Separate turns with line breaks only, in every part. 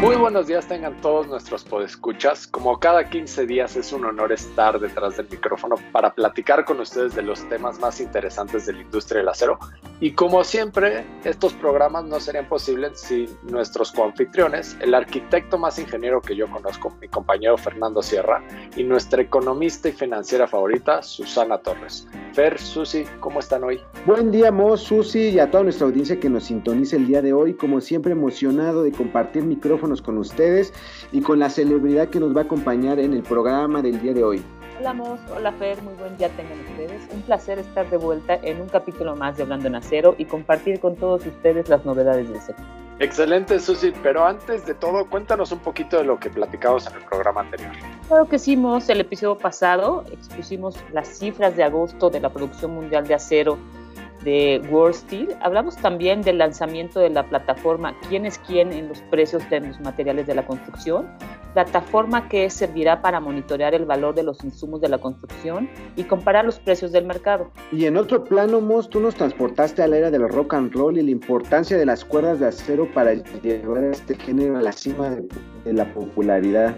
Muy buenos días tengan todos nuestros podescuchas. Como cada 15 días es un honor estar detrás del micrófono para platicar con ustedes de los temas más interesantes de la industria del acero. Y como siempre, estos programas no serían posibles sin nuestros coanfitriones, el arquitecto más ingeniero que yo conozco, mi compañero Fernando Sierra, y nuestra economista y financiera favorita, Susana Torres. Fer, Susi, ¿cómo están hoy?
Buen día, Mo, Susi, y a toda nuestra audiencia que nos sintoniza el día de hoy. Como siempre, emocionado de compartir micrófono con ustedes y con la celebridad que nos va a acompañar en el programa del día de hoy.
Hola Mos, hola Fer, muy buen día tengan ustedes. Un placer estar de vuelta en un capítulo más de Hablando en Acero y compartir con todos ustedes las novedades del sector.
Excelente, Susi, pero antes de todo, cuéntanos un poquito de lo que platicamos en el programa anterior.
Claro que hicimos el episodio pasado, expusimos las cifras de agosto de la producción mundial de acero de World Steel. Hablamos también del lanzamiento de la plataforma Quién es quién en los precios de los materiales de la construcción, plataforma que servirá para monitorear el valor de los insumos de la construcción y comparar los precios del mercado.
Y en otro plano, Moss, tú nos transportaste a la era del rock and roll y la importancia de las cuerdas de acero para llevar este género a la cima de la popularidad.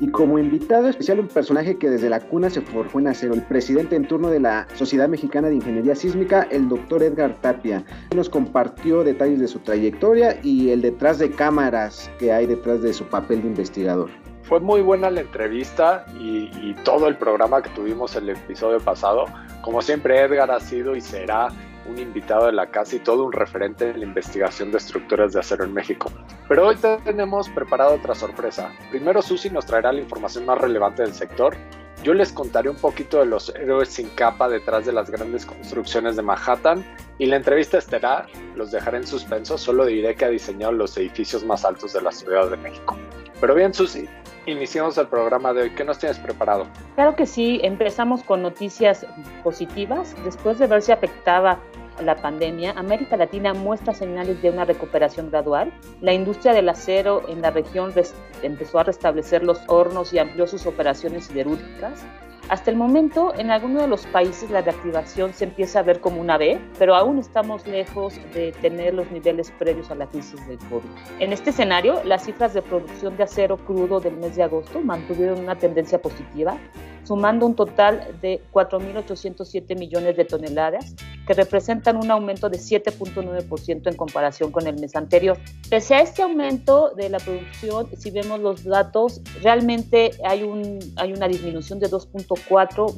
Y como invitado especial, un personaje que desde la cuna se forjó en acero, el presidente en turno de la Sociedad Mexicana de Ingeniería Sísmica, el doctor Edgar Tapia. Nos compartió detalles de su trayectoria y el detrás de cámaras que hay detrás de su papel de investigador.
Fue muy buena la entrevista y, y todo el programa que tuvimos el episodio pasado. Como siempre, Edgar ha sido y será un invitado de la casa y todo un referente en la investigación de estructuras de acero en México. Pero hoy tenemos preparado otra sorpresa. Primero Susi nos traerá la información más relevante del sector. Yo les contaré un poquito de los héroes sin capa detrás de las grandes construcciones de Manhattan y la entrevista estelar los dejaré en suspenso, solo diré que ha diseñado los edificios más altos de la Ciudad de México. Pero bien, Susi, iniciamos el programa de hoy. ¿Qué nos tienes preparado?
Claro que sí, empezamos con noticias positivas. Después de verse afectada la pandemia, América Latina muestra señales de una recuperación gradual. La industria del acero en la región empezó a restablecer los hornos y amplió sus operaciones siderúrgicas. Hasta el momento, en algunos de los países la reactivación se empieza a ver como una B, pero aún estamos lejos de tener los niveles previos a la crisis del COVID. En este escenario, las cifras de producción de acero crudo del mes de agosto mantuvieron una tendencia positiva, sumando un total de 4.807 millones de toneladas, que representan un aumento de 7.9% en comparación con el mes anterior. Pese a este aumento de la producción, si vemos los datos, realmente hay, un, hay una disminución de 2.4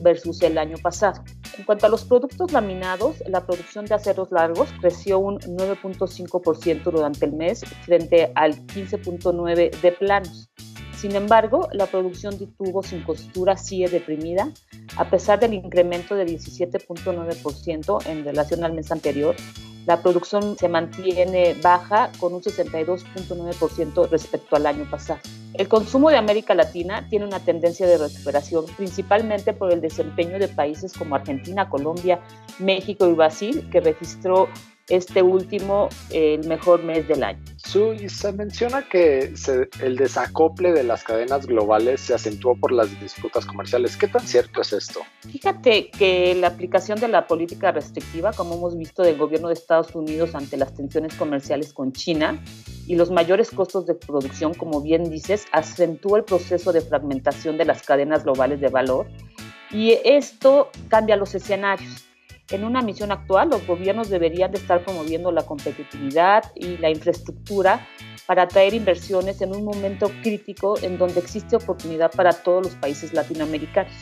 versus el año pasado. En cuanto a los productos laminados, la producción de aceros largos creció un 9.5% durante el mes frente al 15.9% de planos. Sin embargo, la producción de tubos sin costura sigue deprimida, a pesar del incremento de 17.9% en relación al mes anterior. La producción se mantiene baja con un 62.9% respecto al año pasado. El consumo de América Latina tiene una tendencia de recuperación, principalmente por el desempeño de países como Argentina, Colombia, México y Brasil, que registró este último el mejor mes del año.
Su, se menciona que el desacople de las cadenas globales se acentuó por las disputas comerciales. ¿Qué tan cierto es esto?
Fíjate que la aplicación de la política restrictiva, como hemos visto del gobierno de Estados Unidos ante las tensiones comerciales con China y los mayores costos de producción, como bien dices, acentuó el proceso de fragmentación de las cadenas globales de valor y esto cambia los escenarios en una misión actual, los gobiernos deberían de estar promoviendo la competitividad y la infraestructura para atraer inversiones en un momento crítico en donde existe oportunidad para todos los países latinoamericanos.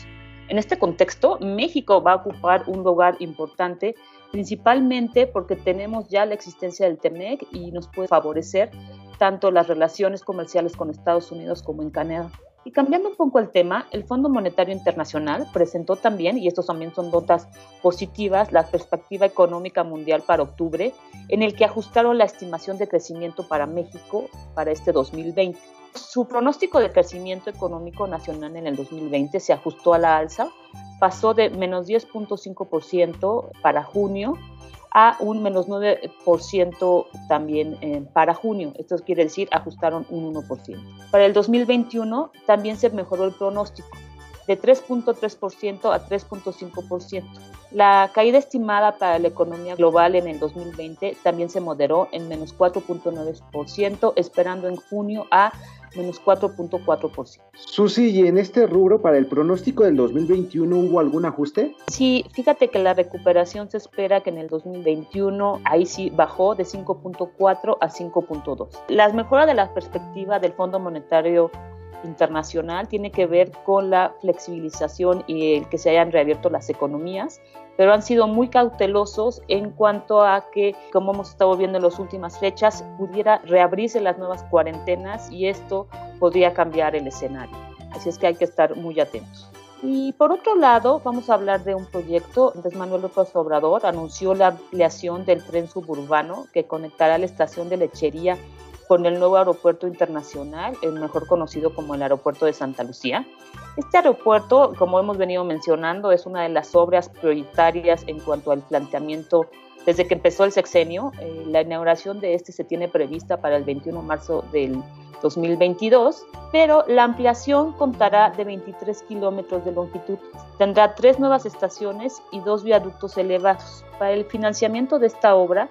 En este contexto, México va a ocupar un lugar importante, principalmente porque tenemos ya la existencia del TEMEC y nos puede favorecer tanto las relaciones comerciales con Estados Unidos como en Canadá. Y cambiando un poco el tema, el Fondo Monetario Internacional presentó también, y estos también son notas positivas, la perspectiva económica mundial para octubre, en el que ajustaron la estimación de crecimiento para México para este 2020. Su pronóstico de crecimiento económico nacional en el 2020 se ajustó a la alza, pasó de menos 10.5% para junio a un menos 9% también eh, para junio. Esto quiere decir ajustaron un 1%. Para el 2021 también se mejoró el pronóstico de 3.3% a 3.5%. La caída estimada para la economía global en el 2020 también se moderó en menos 4.9%, esperando en junio a menos 4.4%.
Susi, ¿y en este rubro para el pronóstico del 2021 hubo algún ajuste?
Sí, fíjate que la recuperación se espera que en el 2021 ahí sí bajó de 5.4 a 5.2. Las mejoras de la perspectiva del Fondo Monetario internacional tiene que ver con la flexibilización y el que se hayan reabierto las economías, pero han sido muy cautelosos en cuanto a que, como hemos estado viendo en las últimas fechas, pudiera reabrirse las nuevas cuarentenas y esto podría cambiar el escenario. Así es que hay que estar muy atentos. Y por otro lado, vamos a hablar de un proyecto. Andrés Manuel López Obrador anunció la ampliación del tren suburbano que conectará la estación de lechería con el nuevo aeropuerto internacional, el mejor conocido como el aeropuerto de Santa Lucía. Este aeropuerto, como hemos venido mencionando, es una de las obras prioritarias en cuanto al planteamiento desde que empezó el sexenio. Eh, la inauguración de este se tiene prevista para el 21 de marzo del 2022, pero la ampliación contará de 23 kilómetros de longitud. Tendrá tres nuevas estaciones y dos viaductos elevados. Para el financiamiento de esta obra,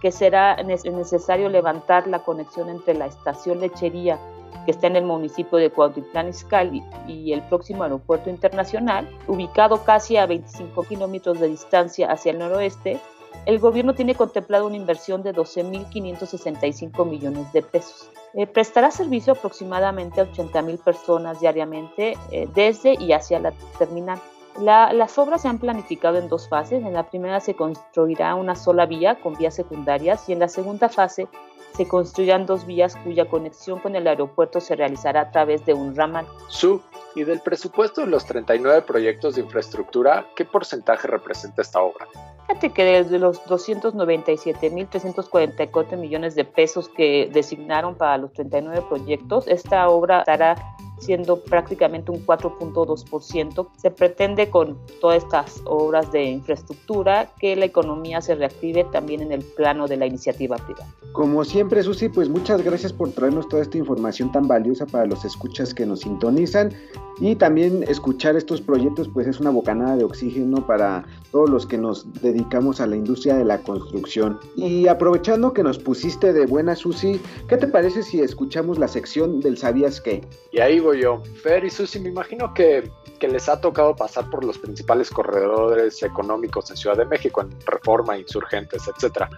que será necesario levantar la conexión entre la estación lechería que está en el municipio de Cuautitlán Izcalli y el próximo aeropuerto internacional, ubicado casi a 25 kilómetros de distancia hacia el noroeste, el gobierno tiene contemplado una inversión de 12.565 millones de pesos. Eh, prestará servicio aproximadamente a 80.000 personas diariamente eh, desde y hacia la terminal las obras se han planificado en dos fases. En la primera se construirá una sola vía con vías secundarias y en la segunda fase se construirán dos vías cuya conexión con el aeropuerto se realizará a través de un ramal.
Su, y del presupuesto de los 39 proyectos de infraestructura, ¿qué porcentaje representa esta obra?
Fíjate que desde los 297.344 millones de pesos que designaron para los 39 proyectos, esta obra estará siendo prácticamente un 4.2%. Se pretende con todas estas obras de infraestructura que la economía se reactive también en el plano de la iniciativa privada.
Como siempre, Susi, pues muchas gracias por traernos toda esta información tan valiosa para los escuchas que nos sintonizan y también escuchar estos proyectos pues es una bocanada de oxígeno para todos los que nos dedicamos a la industria de la construcción. Y aprovechando que nos pusiste de buena Susi, ¿qué te parece si escuchamos la sección del ¿Sabías qué?
Y ahí voy yo. Fer y Susi, me imagino que, que les ha tocado pasar por los principales corredores económicos en Ciudad de México, en Reforma, Insurgentes, etcétera,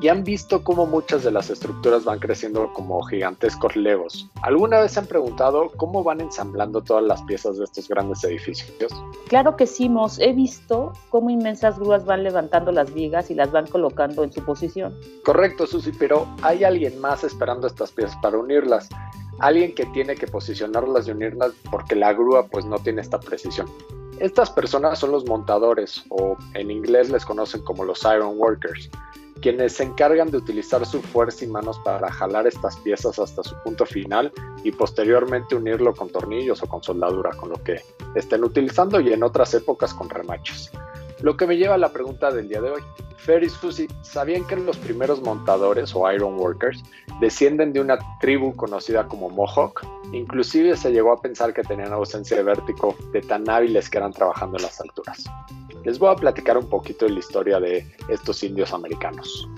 y han visto cómo muchas de las estructuras van creciendo como gigantescos legos. ¿Alguna vez se han preguntado cómo van ensamblando todas las piezas de estos grandes edificios?
Claro que sí, Mos. He visto cómo inmensas grúas van levantando las vigas y las van colocando en su posición.
Correcto, Susi, pero hay alguien más esperando estas piezas para unirlas. Alguien que tiene que posicionarlas y unirlas porque la grúa pues no tiene esta precisión. Estas personas son los montadores o en inglés les conocen como los iron workers quienes se encargan de utilizar su fuerza y manos para jalar estas piezas hasta su punto final y posteriormente unirlo con tornillos o con soldadura, con lo que estén utilizando y en otras épocas con remachos. Lo que me lleva a la pregunta del día de hoy. Fer y Susi, ¿sabían que los primeros montadores o iron workers descienden de una tribu conocida como Mohawk? Inclusive se llegó a pensar que tenían ausencia de vértigo de tan hábiles que eran trabajando en las alturas. Les voy a platicar un poquito de la historia de estos indios americanos.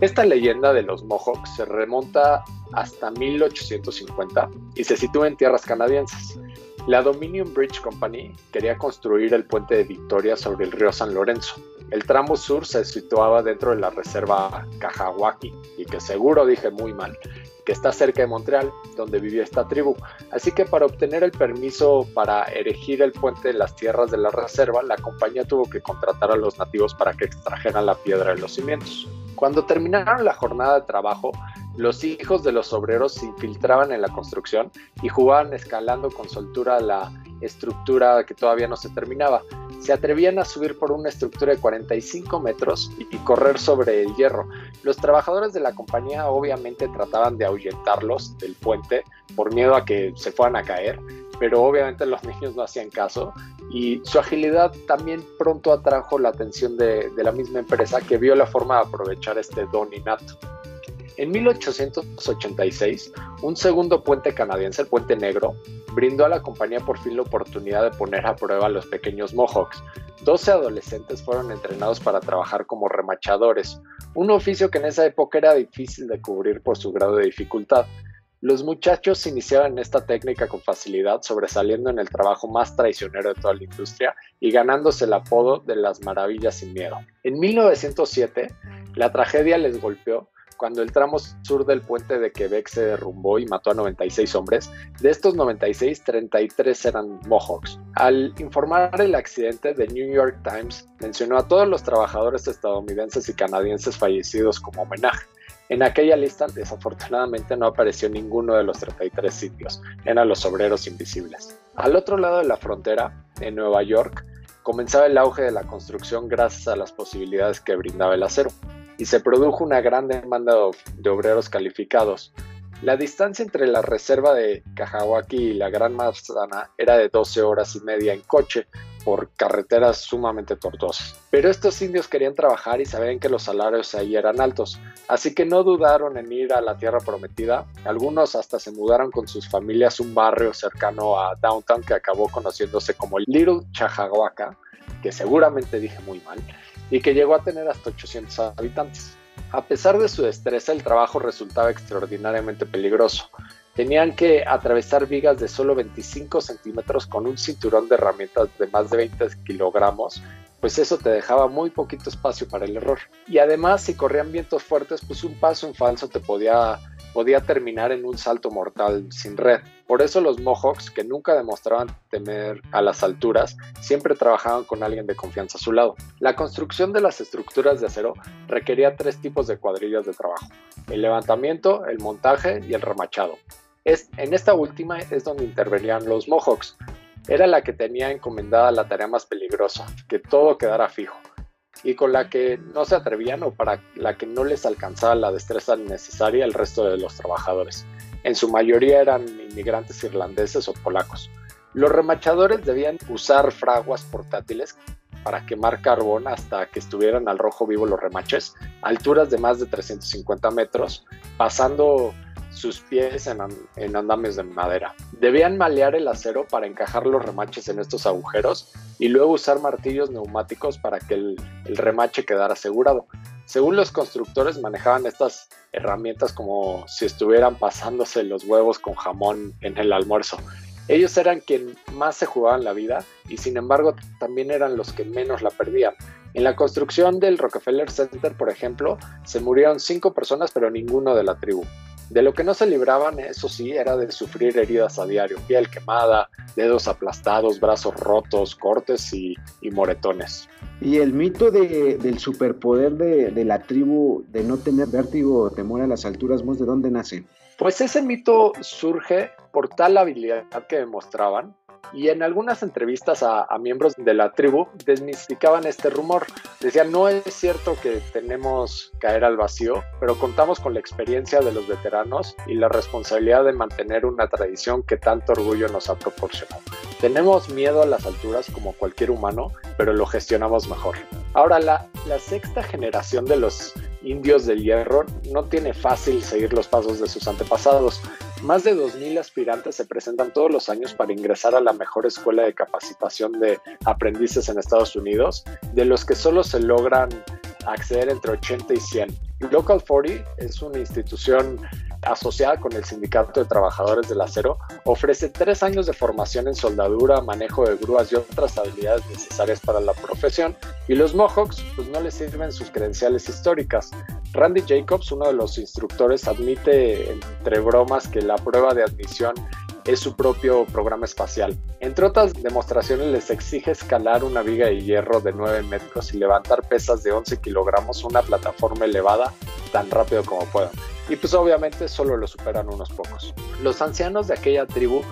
Esta leyenda de los Mohawks se remonta hasta 1850 y se sitúa en tierras canadienses. La Dominion Bridge Company quería construir el puente de Victoria sobre el río San Lorenzo. El tramo sur se situaba dentro de la reserva Cajawaki, y que seguro dije muy mal, que está cerca de Montreal, donde vivía esta tribu. Así que para obtener el permiso para erigir el puente en las tierras de la reserva, la compañía tuvo que contratar a los nativos para que extrajeran la piedra de los cimientos. Cuando terminaron la jornada de trabajo, los hijos de los obreros se infiltraban en la construcción y jugaban escalando con soltura la estructura que todavía no se terminaba. Se atrevían a subir por una estructura de 45 metros y, correr sobre el hierro. Los trabajadores de la compañía obviamente trataban de ahuyentarlos del puente por miedo a que se fueran a caer, pero obviamente los niños no hacían caso y su agilidad también pronto atrajo la atención de, la misma empresa que vio la forma de aprovechar este don innato. En 1886, un segundo puente canadiense, el Puente Negro, brindó a la compañía por fin la oportunidad de poner a prueba a los pequeños Mohawks. 12 adolescentes fueron entrenados para trabajar como remachadores, un oficio que en esa época era difícil de cubrir por su grado de dificultad. Los muchachos iniciaban esta técnica con facilidad, sobresaliendo en el trabajo más traicionero de toda la industria y ganándose el apodo de las maravillas sin miedo. En 1907, la tragedia les golpeó cuando el tramo sur del puente de Quebec se derrumbó y mató a 96 hombres. De estos 96, 33 eran Mohawks. Al informar el accidente, The New York Times mencionó a todos los trabajadores estadounidenses y canadienses fallecidos como homenaje. En aquella lista, desafortunadamente, no apareció ninguno de los 33 sitios, eran los obreros invisibles. Al otro lado de la frontera, en Nueva York, comenzaba el auge de la construcción gracias a las posibilidades que brindaba el acero, y se produjo una gran demanda de obreros calificados. La distancia entre la reserva de Cajahuaki y la Gran Manzana era de 12 horas y media en coche, por carreteras sumamente tortuosas. Pero estos indios querían trabajar y sabían que los salarios ahí eran altos, así que no dudaron en ir a la tierra prometida. Algunos hasta se mudaron con sus familias a un barrio cercano a Downtown que acabó conociéndose como Little Chajahuaca, que seguramente dije muy mal, y que llegó a tener hasta 800 habitantes. A pesar de su destreza, el trabajo resultaba extraordinariamente peligroso. Tenían que atravesar vigas de solo 25 centímetros con un cinturón de herramientas de más de 20 kilogramos, pues eso te dejaba muy poquito espacio para el error. Y además, si corrían vientos fuertes, pues un paso en falso te podía, podía terminar en un salto mortal sin red. Por eso los Mohawks, que nunca demostraban temer a las alturas, siempre trabajaban con alguien de confianza a su lado. La construcción de las estructuras de acero requería tres tipos de cuadrillas de trabajo. El levantamiento, el montaje y el remachado en esta última es donde intervenían los Mohawks. Era la que tenía encomendada la tarea más peligrosa, que todo quedara fijo, y con la que no se atrevían o para la que no les alcanzaba la destreza necesaria el resto de los trabajadores. En su mayoría eran inmigrantes irlandeses o polacos. Los remachadores debían usar fraguas portátiles para quemar carbón hasta que estuvieran al rojo vivo los remaches, alturas de más de 350 metros, pasando sus pies en, en, andamios de madera. Debían malear el acero para encajar los remaches en estos agujeros y luego usar martillos neumáticos para que el, el remache quedara asegurado. Según los constructores manejaban estas herramientas como si estuvieran pasándose los huevos con jamón en el almuerzo. Ellos eran quien más se jugaban la vida y sin embargo también eran los que menos la perdían. En la construcción del Rockefeller Center, por ejemplo, se murieron cinco personas pero ninguno de la tribu. De lo que no se libraban, eso sí, era de sufrir heridas a diario, piel quemada, dedos aplastados, brazos rotos, cortes y, moretones.
Y el mito del superpoder de, la tribu de no tener vértigo o temor a las alturas, ¿de dónde nace?
Pues ese mito surge por tal habilidad que demostraban y en algunas entrevistas a, miembros de la tribu desmistificaban este rumor. Decían, no es cierto que tenemos caer al vacío, pero contamos con la experiencia de los veteranos y la responsabilidad de mantener una tradición que tanto orgullo nos ha proporcionado. Tenemos miedo a las alturas como cualquier humano, pero lo gestionamos mejor. Ahora, la, la sexta generación de los indios del hierro no tiene fácil seguir los pasos de sus antepasados. Más de 2.000 aspirantes se presentan todos los años para ingresar a la mejor escuela de capacitación de aprendices en Estados Unidos, de los que solo se logran acceder entre 80 y 100. Local 40 es una institución asociada con el Sindicato de Trabajadores del Acero, ofrece tres años de formación en soldadura, manejo de grúas y otras habilidades necesarias para la profesión, y los Mohawks pues no les sirven sus credenciales históricas. Randy Jacobs, uno de los instructores, admite entre bromas que la prueba de admisión es su propio programa espacial. Entre otras demostraciones les exige escalar una viga de hierro de 9 metros y levantar pesas de 11 kilogramos una plataforma elevada tan rápido como puedan. Y pues obviamente solo lo superan unos pocos. Los ancianos de aquella tribu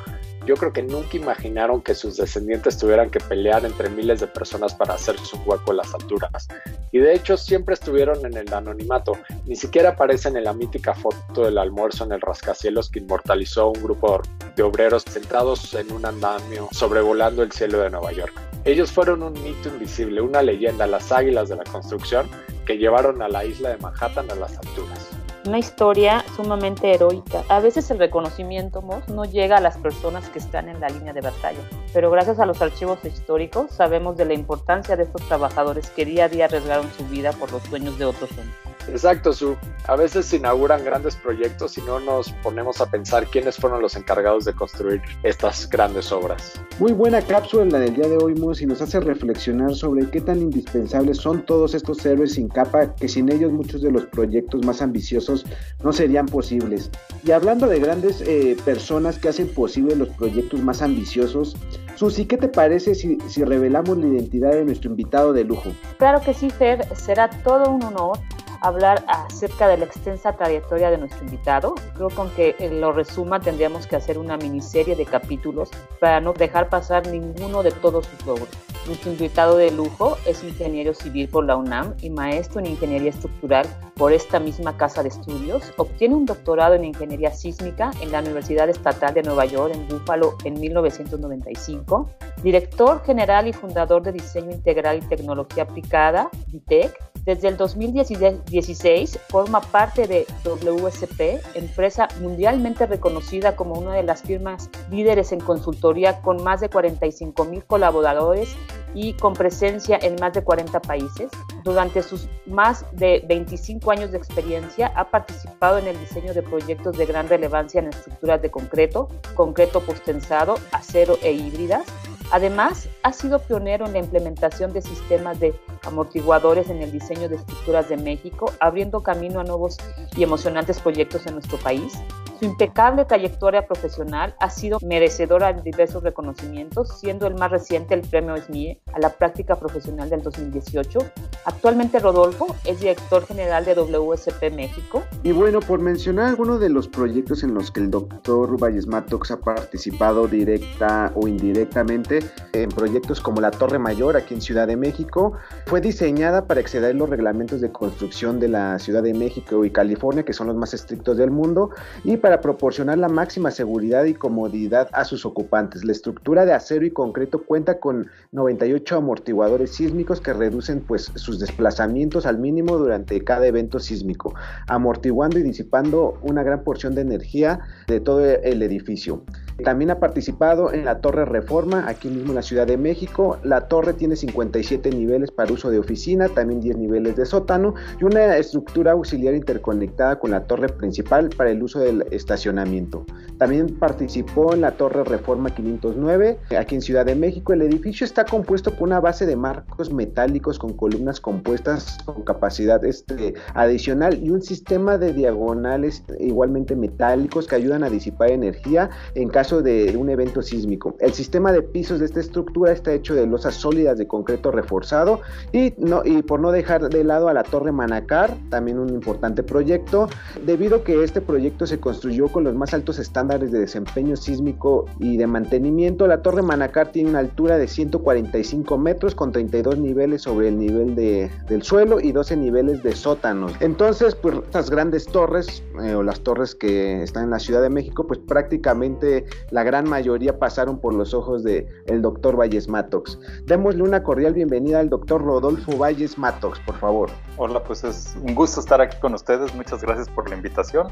yo creo que nunca imaginaron que sus descendientes tuvieran que pelear entre miles de personas para hacer su hueco en las alturas. Y de hecho siempre estuvieron en el anonimato, ni siquiera aparecen en la mítica foto del almuerzo en el rascacielos que inmortalizó un grupo de obreros sentados en un andamio sobrevolando el cielo de Nueva York. Ellos fueron un mito invisible, una leyenda, las águilas de la construcción que llevaron a la isla de Manhattan a las alturas.
Una historia sumamente heroica. A veces el reconocimiento no llega a las personas que están en la línea de batalla, pero gracias a los archivos históricos sabemos de la importancia de estos trabajadores que día a día arriesgaron su vida por los sueños de otros hombres.
Exacto, Su. A veces se inauguran grandes proyectos y no nos ponemos a pensar quiénes fueron los encargados de construir estas grandes obras.
Muy buena cápsula la del día de hoy, Mus, y nos hace reflexionar sobre qué tan indispensables son todos estos héroes sin capa que sin ellos muchos de los proyectos más ambiciosos no serían posibles. Y hablando de grandes eh, personas que hacen posible los proyectos más ambiciosos, Susi, ¿qué te parece si, si revelamos la identidad de nuestro invitado de lujo?
Claro que sí, Fer, será todo un honor hablar acerca de la extensa trayectoria de nuestro invitado. Creo que aunque lo resuma tendríamos que hacer una miniserie de capítulos para no dejar pasar ninguno de todos sus logros. Nuestro invitado de lujo es ingeniero civil por la UNAM y maestro en ingeniería estructural por esta misma casa de estudios. Obtiene un doctorado en ingeniería sísmica en la Universidad Estatal de Nueva York en Buffalo en 1995. Director general y fundador de Diseño Integral y Tecnología Aplicada, DITEC, desde el 2016 forma parte de WSP, empresa mundialmente reconocida como una de las firmas líderes en consultoría con más de 45 mil colaboradores y con presencia en más de 40 países. Durante sus más de 25 años de experiencia ha participado en el diseño de proyectos de gran relevancia en estructuras de concreto, concreto postensado, acero e híbridas Además, ha sido pionero en la implementación de sistemas de amortiguadores en el diseño de estructuras de México, abriendo camino a nuevos y emocionantes proyectos en nuestro país. Su impecable trayectoria profesional ha sido merecedora de diversos reconocimientos, siendo el más reciente el premio SMIE a la práctica profesional del 2018. Actualmente Rodolfo es director general de WSP México.
Y bueno, por mencionar algunos de los proyectos en los que el doctor Valles Matox ha participado directa o indirectamente, en proyectos como la Torre Mayor aquí en Ciudad de México, fue diseñada para exceder los reglamentos de construcción de la Ciudad de México y California, que son los más estrictos del mundo, y para proporcionar la máxima seguridad y comodidad a sus ocupantes. La estructura de acero y concreto cuenta con 98 amortiguadores sísmicos que reducen pues sus desplazamientos al mínimo durante cada evento sísmico, amortiguando y disipando una gran porción de energía de todo el edificio. También ha participado en la Torre Reforma, aquí mismo en la Ciudad de México. La torre tiene 57 niveles para uso de oficina, también 10 niveles de sótano y una estructura auxiliar interconectada con la torre principal para el uso del estacionamiento. También participó en la Torre Reforma 509, aquí en Ciudad de México. El edificio está compuesto por una base de marcos metálicos con columnas compuestas con capacidad este, adicional y un sistema de diagonales igualmente metálicos que ayudan a disipar energía en caso de un evento sísmico. El sistema de pisos de esta estructura está hecho de losas sólidas de concreto reforzado y, no, y por no dejar de lado a la Torre Manacar, también un importante proyecto, debido a que este proyecto se construyó con los más altos estándares de desempeño sísmico y de mantenimiento. La Torre Manacar tiene una altura de 145 metros con 32 niveles sobre el nivel de, del suelo y 12 niveles de sótanos. Entonces, pues estas grandes torres eh, o las torres que están en la Ciudad de México, pues prácticamente la gran mayoría pasaron por los ojos de el doctor Valles Matox. Démosle una cordial bienvenida al doctor Rodolfo Valles Matox, por favor.
Hola, pues es un gusto estar aquí con ustedes. Muchas gracias por la invitación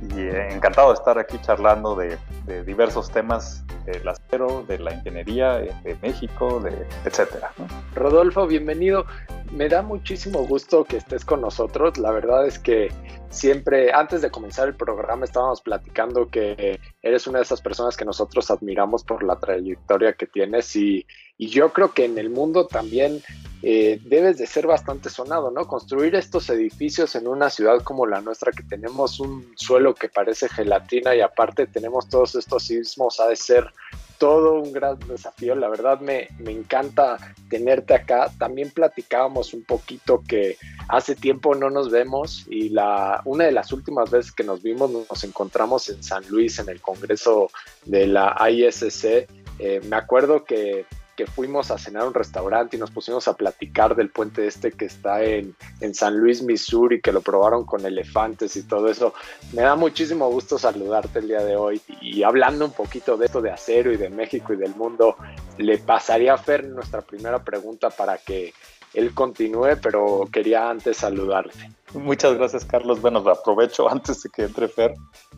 y eh, encantado de estar aquí charlando de, diversos temas del acero, de la ingeniería, eh, de México, de etcétera.
Rodolfo, bienvenido. Me da muchísimo gusto que estés con nosotros. La verdad es que siempre, antes de comenzar el programa, estábamos platicando que eres una de esas personas que nosotros admiramos por la trayectoria que tienes y, yo creo que en el mundo también eh, debes de ser bastante sonado, ¿no? Construir estos edificios en una ciudad como la nuestra, que tenemos un suelo que parece gelatina y aparte tenemos todos estos sismos, ha de ser todo un gran desafío. La verdad me, me, encanta tenerte acá. También platicábamos un poquito que hace tiempo no nos vemos y la, una de las últimas veces que nos vimos nos encontramos en San Luis en el Congreso de la ISC. Eh, me acuerdo que que fuimos a cenar a un restaurante y nos pusimos a platicar del puente este que está en, en, San Luis, Missouri, que lo probaron con elefantes y todo eso. Me da muchísimo gusto saludarte el día de hoy y hablando un poquito de esto de acero y de México y del mundo, le pasaría a Fer nuestra primera pregunta para que él continúe, pero quería antes saludarte.
Muchas gracias, Carlos. Bueno, aprovecho antes de que entre Fer.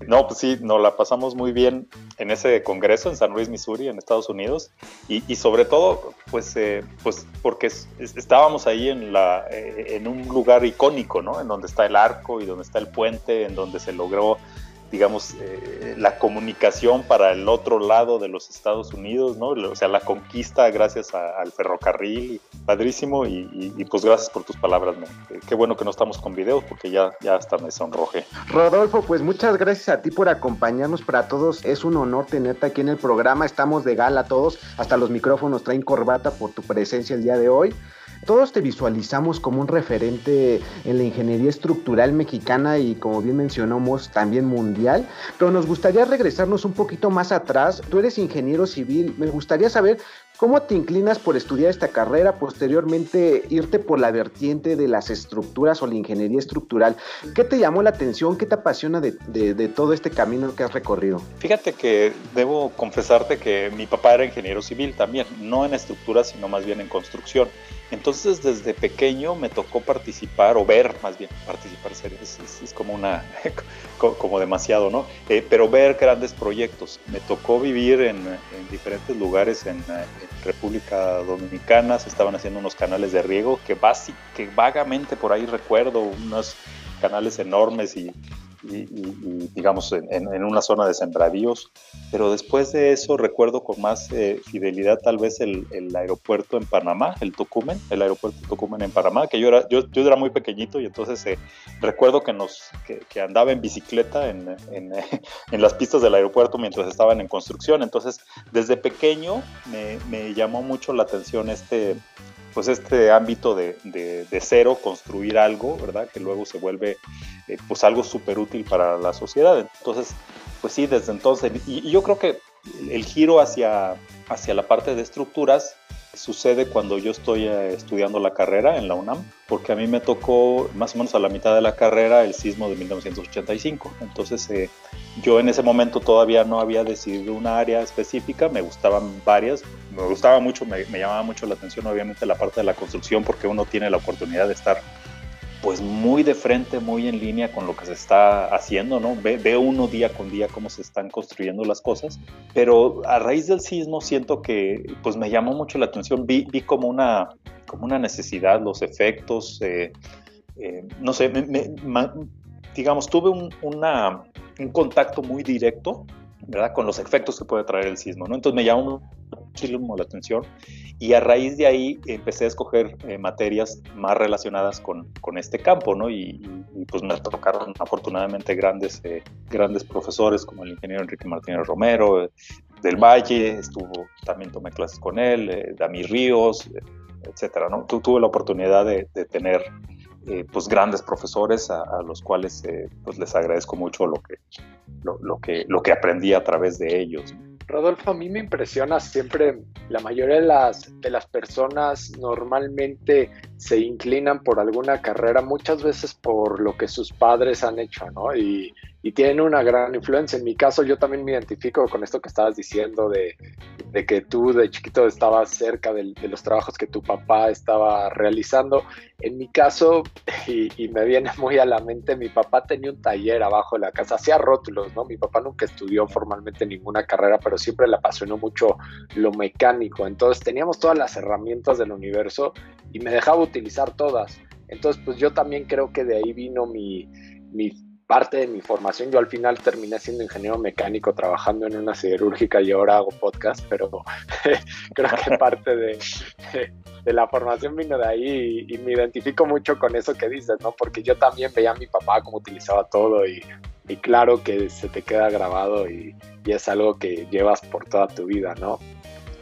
No, pues sí, nos la pasamos muy bien en ese congreso en San Luis, Missouri, en Estados Unidos. Y, sobre todo, pues, eh, pues porque estábamos ahí en, la, eh, en un lugar icónico, ¿no? En donde está el arco y donde está el puente, en donde se logró digamos, eh, la comunicación para el otro lado de los Estados Unidos, ¿no? O sea, la conquista gracias al ferrocarril, padrísimo, y, pues gracias por tus palabras, ¿no? Qué bueno que no estamos con videos porque ya, ya hasta me sonroje.
Rodolfo, pues muchas gracias a ti por acompañarnos, para todos es un honor tenerte aquí en el programa, estamos de gala todos, hasta los micrófonos traen corbata por tu presencia el día de hoy. Todos te visualizamos como un referente en la ingeniería estructural mexicana y como bien mencionamos también mundial, pero nos gustaría regresarnos un poquito más atrás. Tú eres ingeniero civil, me gustaría saber ¿Cómo te inclinas por estudiar esta carrera, posteriormente irte por la vertiente de las estructuras o la ingeniería estructural? ¿Qué te llamó la atención? ¿Qué te apasiona de, todo este camino que has recorrido?
Fíjate que debo confesarte que mi papá era ingeniero civil también, no en estructuras, sino más bien en construcción. Entonces desde pequeño me tocó participar, o ver más bien, participar es, es, como una, como demasiado, ¿no? Eh, pero ver grandes proyectos. Me tocó vivir en, en diferentes lugares en, República Dominicana, se estaban haciendo unos canales de riego que, que vagamente por ahí recuerdo, unos canales enormes y y, digamos en, una zona de sembradíos. Pero después de eso recuerdo con más eh, fidelidad tal vez el, aeropuerto en Panamá, el Tucumán, el aeropuerto Tucumán en Panamá, que yo era, yo, yo era muy pequeñito y entonces eh, recuerdo que, nos, que, andaba en bicicleta en, en, las pistas del aeropuerto mientras estaban en construcción. Entonces desde pequeño me, me llamó mucho la atención este pues este ámbito de, de, cero, construir algo, ¿verdad? Que luego se vuelve eh, pues algo súper útil para la sociedad. Entonces, pues sí, desde entonces, y, yo creo que el giro hacia, hacia la parte de estructuras sucede cuando yo estoy eh, estudiando la carrera en la UNAM, porque a mí me tocó más o menos a la mitad de la carrera el sismo de 1985. Entonces eh, yo en ese momento todavía no había decidido una área específica, me gustaban varias, me gustaba mucho, me, me llamaba mucho la atención obviamente la parte de la construcción porque uno tiene la oportunidad de estar pues muy de frente, muy en línea con lo que se está haciendo, ¿no? Ve, uno día con día cómo se están construyendo las cosas, pero a raíz del sismo siento que pues me llamó mucho la atención, vi, vi como, una, como una necesidad, los efectos, eh, eh, no sé, digamos, tuve un, un contacto muy directo ¿verdad? Con los efectos que puede traer el sismo, ¿no? Entonces me llamó muchísimo la atención y a raíz de ahí empecé a escoger eh, materias más relacionadas con, con este campo, ¿no? Y, pues me tocaron afortunadamente grandes, eh, grandes profesores como el ingeniero Enrique Martínez Romero eh, del Valle, estuvo, también tomé clases con él, Dami Ríos, etcétera, ¿no? tuve la oportunidad de, tener pues grandes profesores a, a los cuales pues les agradezco mucho lo que, lo, que, lo que aprendí a través de ellos.
Rodolfo, a mí me impresiona siempre, la mayoría de las, de las personas normalmente se inclinan por alguna carrera, muchas veces por lo que sus padres han hecho, ¿no? Y, y tienen una gran influencia. En mi caso, yo también me identifico con esto que estabas diciendo de, de que tú de chiquito estabas cerca de, de, los trabajos que tu papá estaba realizando. En mi caso, y, y, me viene muy a la mente, mi papá tenía un taller abajo de la casa, hacía rótulos, ¿no? Mi papá nunca estudió formalmente ninguna carrera, pero siempre le apasionó mucho lo mecánico. Entonces teníamos todas las herramientas del universo y me dejaba utilizar todas. Entonces, pues yo también creo que de ahí vino mi, mi parte de mi formación. Yo al final terminé siendo ingeniero mecánico trabajando en una siderúrgica y ahora hago podcast, pero creo que parte de, de, la formación vino de ahí y, me identifico mucho con eso que dices, ¿no? Porque yo también veía a mi papá cómo utilizaba todo y, y claro que se te queda grabado y, y, es algo que llevas por toda tu vida, ¿no?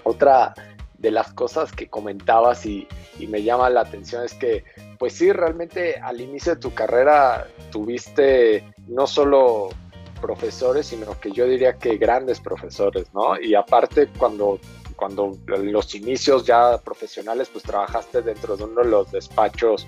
Otra de las cosas que comentabas y, y me llama la atención es que pues sí, realmente al inicio de tu carrera tuviste no solo profesores, sino que yo diría que grandes profesores, ¿no? Y aparte cuando, cuando los inicios ya profesionales, pues trabajaste dentro de uno de los despachos,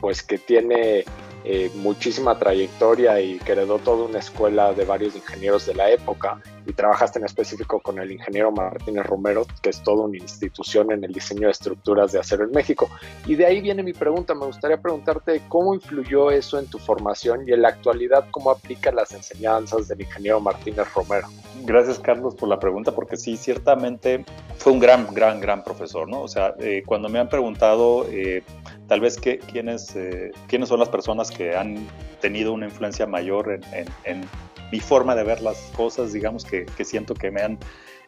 pues que tiene eh, muchísima trayectoria y que heredó toda una escuela de varios ingenieros de la época. Y trabajaste en específico con el ingeniero Martínez Romero, que es toda una institución en el diseño de estructuras de acero en México. Y de ahí viene mi pregunta, me gustaría preguntarte cómo influyó eso en tu formación y en la actualidad cómo aplica las enseñanzas del ingeniero Martínez Romero.
Gracias Carlos por la pregunta, porque sí, ciertamente fue un gran, gran, gran profesor, ¿no? O sea, eh, cuando me han preguntado eh, tal vez que, quiénes, eh, quiénes son las personas que han tenido una influencia mayor en, en mi forma de ver las cosas, digamos que, siento que me han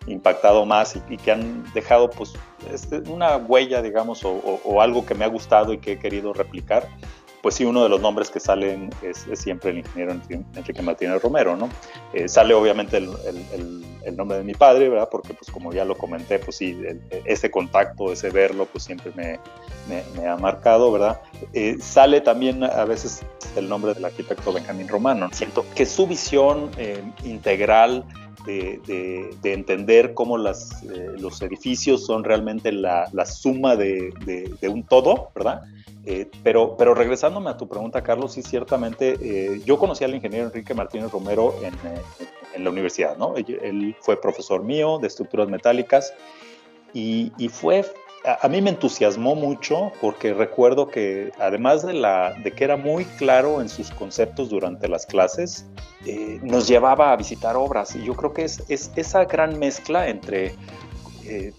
impactado más y, que han dejado pues este, una huella, digamos, o, algo que me ha gustado y que he querido replicar, pues sí, uno de los nombres que salen es, siempre el ingeniero Enrique Martínez Romero, ¿no? Eh, sale obviamente el, nombre de mi padre, ¿verdad? Porque pues como ya lo comenté, pues sí, ese contacto, ese verlo, pues siempre me, me, ha marcado, ¿verdad? Eh, sale también a veces el nombre del arquitecto Benjamín Romano. Siento que su visión eh, integral de, entender cómo las, los edificios son realmente la, suma de, de, un todo, ¿verdad? Eh, pero, pero regresándome a tu pregunta, Carlos, sí, ciertamente, eh, yo conocí al ingeniero Enrique Martínez Romero en, eh, en la universidad, ¿no? Él, fue profesor mío de estructuras metálicas y, y fue, a, mí me entusiasmó mucho porque recuerdo que además de, que era muy claro en sus conceptos durante las clases, nos llevaba a visitar obras y yo creo que es, es esa gran mezcla entre eh,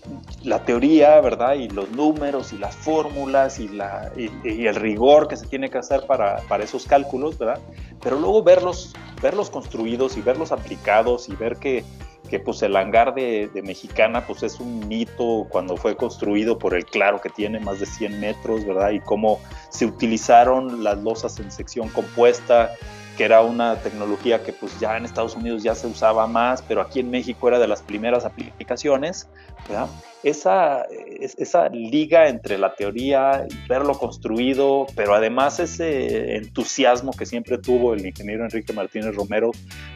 la teoría, ¿verdad? Y los números y las fórmulas y, la, y, el rigor que se tiene que hacer para, para, esos cálculos, ¿verdad? Pero luego verlos, verlos construidos y verlos aplicados y ver que, que pues el hangar de, de, Mexicana pues es un mito cuando fue construido por el claro que tiene más de 100 metros, ¿verdad? Y cómo se utilizaron las losas en sección compuesta, que era una tecnología que pues ya en Estados Unidos ya se usaba más, pero aquí en México era de las primeras aplicaciones, Esa, esa liga entre la teoría verlo construido, pero además ese entusiasmo que siempre tuvo el ingeniero Enrique Martínez Romero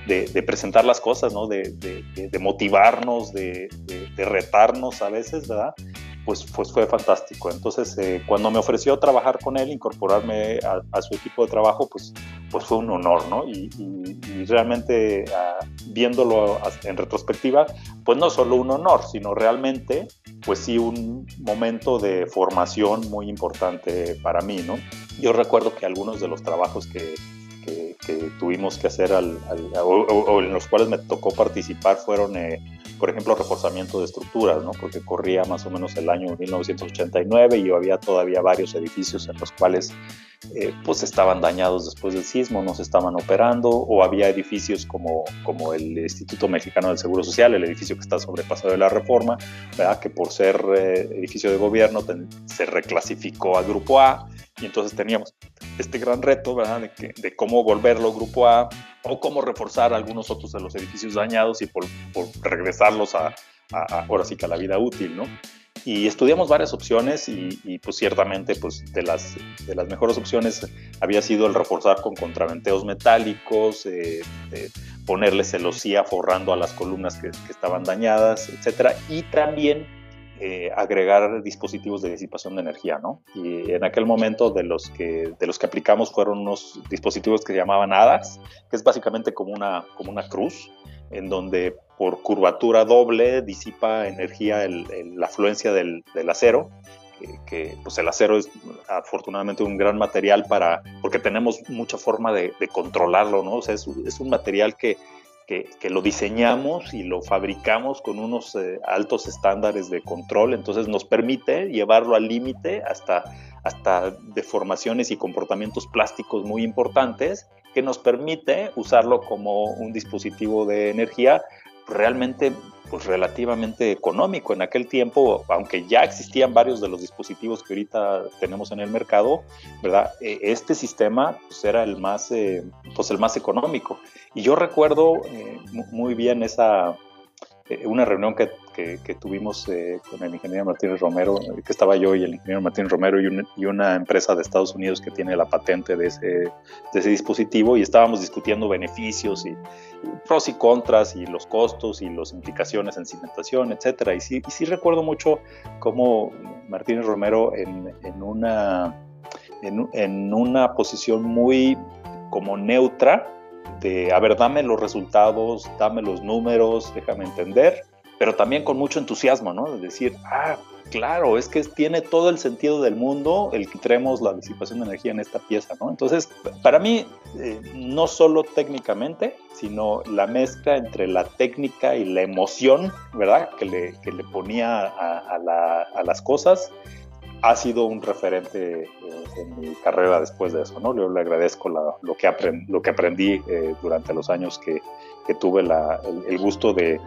de, presentar las cosas, ¿no? de, de motivarnos, de, retarnos a veces, ¿verdad? Pues, pues fue fantástico. Entonces, eh, cuando me ofreció trabajar con él, incorporarme a, su equipo de trabajo, pues, pues fue un honor, ¿no? Y, realmente ah, viéndolo en retrospectiva, pues no solo un honor, sino realmente, pues sí, un momento de formación muy importante para mí, ¿no? Yo recuerdo que algunos de los trabajos que, que, tuvimos que hacer al, o, en los cuales me tocó participar fueron, eh, por ejemplo, reforzamiento de estructuras, ¿no? porque corría más o menos el año 1989 y había todavía varios edificios en los cuales eh, pues estaban dañados después del sismo, no se estaban operando, o había edificios como, como el Instituto Mexicano del Seguro Social, el edificio que está sobrepasado de la reforma, ¿verdad? que por ser eh, edificio de gobierno se reclasificó a Grupo A, y entonces teníamos este gran reto, ¿verdad? De, de, cómo volverlo Grupo A o cómo reforzar algunos otros de los edificios dañados y por, regresarlos a, ahora sí que a la vida útil, ¿no? Y estudiamos varias opciones y, pues ciertamente pues de las, de las mejores opciones había sido el reforzar con contraventeos metálicos, eh, eh, ponerle celosía forrando a las columnas que, que estaban dañadas, etcétera, y también eh, agregar dispositivos de disipación de energía, ¿no? Y en aquel momento de los que, de los que aplicamos fueron unos dispositivos que se llamaban ADAS, que es básicamente como una, como una cruz, en donde por curvatura doble disipa energía la afluencia del, del acero, que, pues el acero es afortunadamente un gran material para, porque tenemos mucha forma de, controlarlo, ¿no? O sea, es un material que, que, lo diseñamos y lo fabricamos con unos eh, altos estándares de control, entonces nos permite llevarlo al límite hasta, hasta deformaciones y comportamientos plásticos muy importantes, que nos permite usarlo como un dispositivo de energía realmente pues relativamente económico en aquel tiempo, aunque ya existían varios de los dispositivos que ahorita tenemos en el mercado, ¿verdad? E, este sistema pues, era el más, eh, pues el más económico. Y yo recuerdo eh, muy bien esa, una reunión que, que, tuvimos eh, con el ingeniero Martínez Romero, que estaba yo y el ingeniero Martínez Romero y, y, una empresa de Estados Unidos que tiene la patente de ese, de ese dispositivo y estábamos discutiendo beneficios y, pros y contras y los costos y las implicaciones en cimentación, etcétera. Y sí, y sí recuerdo mucho cómo Martínez Romero en, en una, en, en una posición muy como neutra, de, a ver, dame los resultados, dame los números, déjame entender, pero también con mucho entusiasmo, ¿no? De decir, ah, claro, es que tiene todo el sentido del mundo el que traemos la disipación de energía en esta pieza, ¿no? Entonces, para mí, eh, no solo técnicamente, sino la mezcla entre la técnica y la emoción, ¿verdad? Que le, que le ponía a, las cosas, ha sido un referente eh, en mi carrera después de eso, ¿no? Yo le agradezco lo, que lo que aprendí eh, durante los años que, tuve el, gusto de,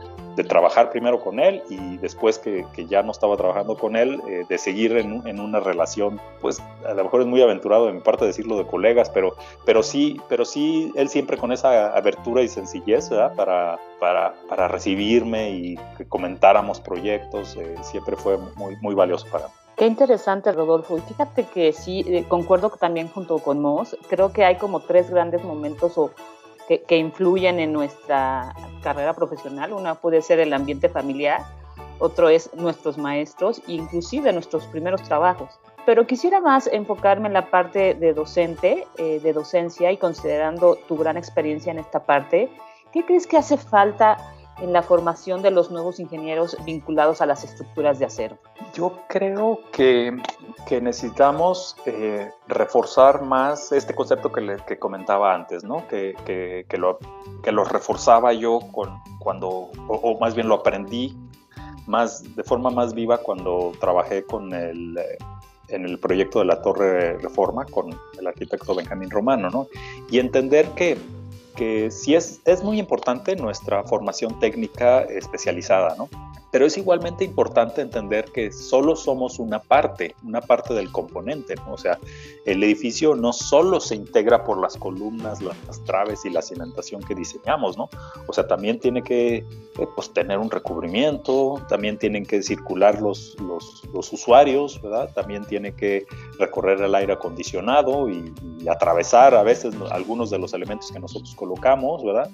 trabajar primero con él y después que, ya no estaba trabajando con él, eh, de seguir en, una relación, pues a lo mejor es muy aventurado de mi parte decirlo de colegas, pero, pero, sí, pero sí, él siempre con esa abertura y sencillez Para, para, para, recibirme y que comentáramos proyectos, eh, siempre fue muy, muy valioso para mí.
Qué interesante, Rodolfo. Y fíjate que sí, eh, concuerdo también junto con Moss, creo que hay como tres grandes momentos o que, influyen en nuestra carrera profesional. Una puede ser el ambiente familiar, otro es nuestros maestros, inclusive nuestros primeros trabajos. Pero quisiera más enfocarme en la parte de docente, eh, de docencia y considerando tu gran experiencia en esta parte, ¿qué crees que hace falta en la formación de los nuevos ingenieros vinculados a las estructuras de acero?
Yo creo que, que necesitamos eh, reforzar más este concepto que, le, que comentaba antes, ¿no? que, que, que, lo, que lo reforzaba yo con, cuando, o, más bien lo aprendí más, de forma más viva cuando trabajé con el, en el proyecto de la Torre Reforma con el arquitecto Benjamín Romano, ¿no? Y entender que que sí es, es muy importante nuestra formación técnica especializada, ¿no? Pero es igualmente importante entender que solo somos una parte, una parte del componente, ¿no? O sea, el edificio no solo se integra por las columnas, las traves y la cimentación que diseñamos, ¿no? O sea, también tiene que eh, pues, tener un recubrimiento, también tienen que circular los, los, los, usuarios, ¿verdad? También tiene que recorrer el aire acondicionado y, y atravesar a veces algunos de los elementos que nosotros colocamos, ¿verdad?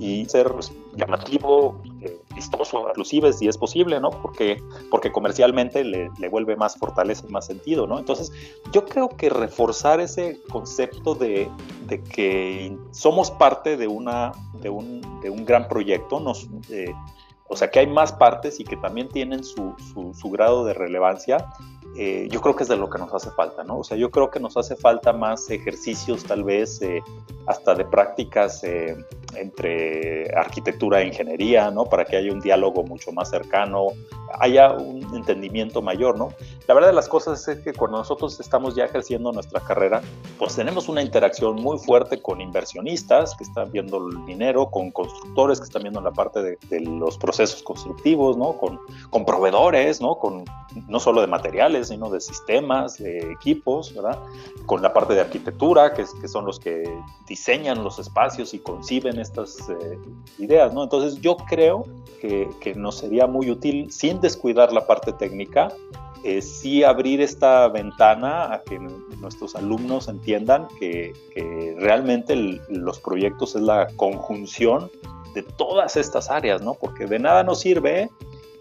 Y ser llamativo, eh, vistoso, inclusive si es posible, ¿no? Porque, porque comercialmente le, le, vuelve más fortaleza y más sentido, ¿no? Entonces, yo creo que reforzar ese concepto de, de que somos parte de, una, de, un, de un gran proyecto, nos, eh, o sea, que hay más partes y que también tienen su, su, su grado de relevancia, eh, yo creo que es de lo que nos hace falta, ¿no? O sea, yo creo que nos hace falta más ejercicios, tal vez, eh, hasta de prácticas eh, entre arquitectura e ingeniería, ¿no? Para que haya un diálogo mucho más cercano, haya un entendimiento mayor, ¿no? La verdad de las cosas es que cuando nosotros estamos ya ejerciendo nuestra carrera, pues tenemos una interacción muy fuerte con inversionistas que están viendo el dinero, con constructores que están viendo la parte de, de los procesos constructivos, ¿no? Con, con proveedores, ¿no? Con, no solo de materiales, sino de sistemas, de equipos, ¿verdad? Con la parte de arquitectura, que, que son los que diseñan los espacios y conciben estas eh, ideas, ¿no? Entonces yo creo que, que, nos sería muy útil, sin descuidar la parte técnica, eh, sí abrir esta ventana a que nuestros alumnos entiendan que, que realmente los proyectos es la conjunción de todas estas áreas, ¿no? Porque de nada nos sirve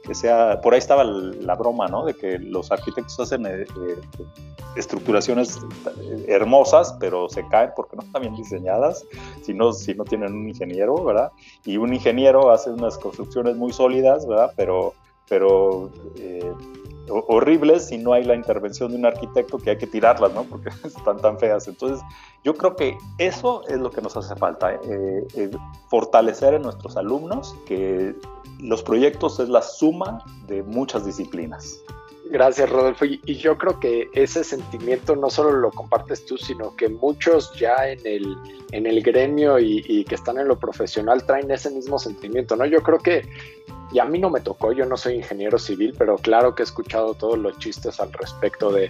que sea, por ahí estaba la broma, ¿no? De que los arquitectos hacen eh, eh, estructuraciones hermosas, pero se caen porque no están bien diseñadas, si no, si no tienen un ingeniero, ¿verdad? Y un ingeniero hace unas construcciones muy sólidas, ¿verdad? Pero, pero eh, horribles si no hay la intervención de un arquitecto que hay que tirarlas, ¿no? Porque están tan feas. Entonces, yo creo que eso es lo que nos hace falta, ¿eh? Eh, fortalecer en nuestros alumnos que los proyectos es la suma de muchas disciplinas.
Gracias, Rodolfo. Y, yo creo que ese sentimiento no solo lo compartes tú, sino que muchos ya en el, en el gremio y, que están en lo profesional traen ese mismo sentimiento, ¿no? Yo creo que y a mí no me tocó, yo no soy ingeniero civil, pero claro que he escuchado todos los chistes al respecto de,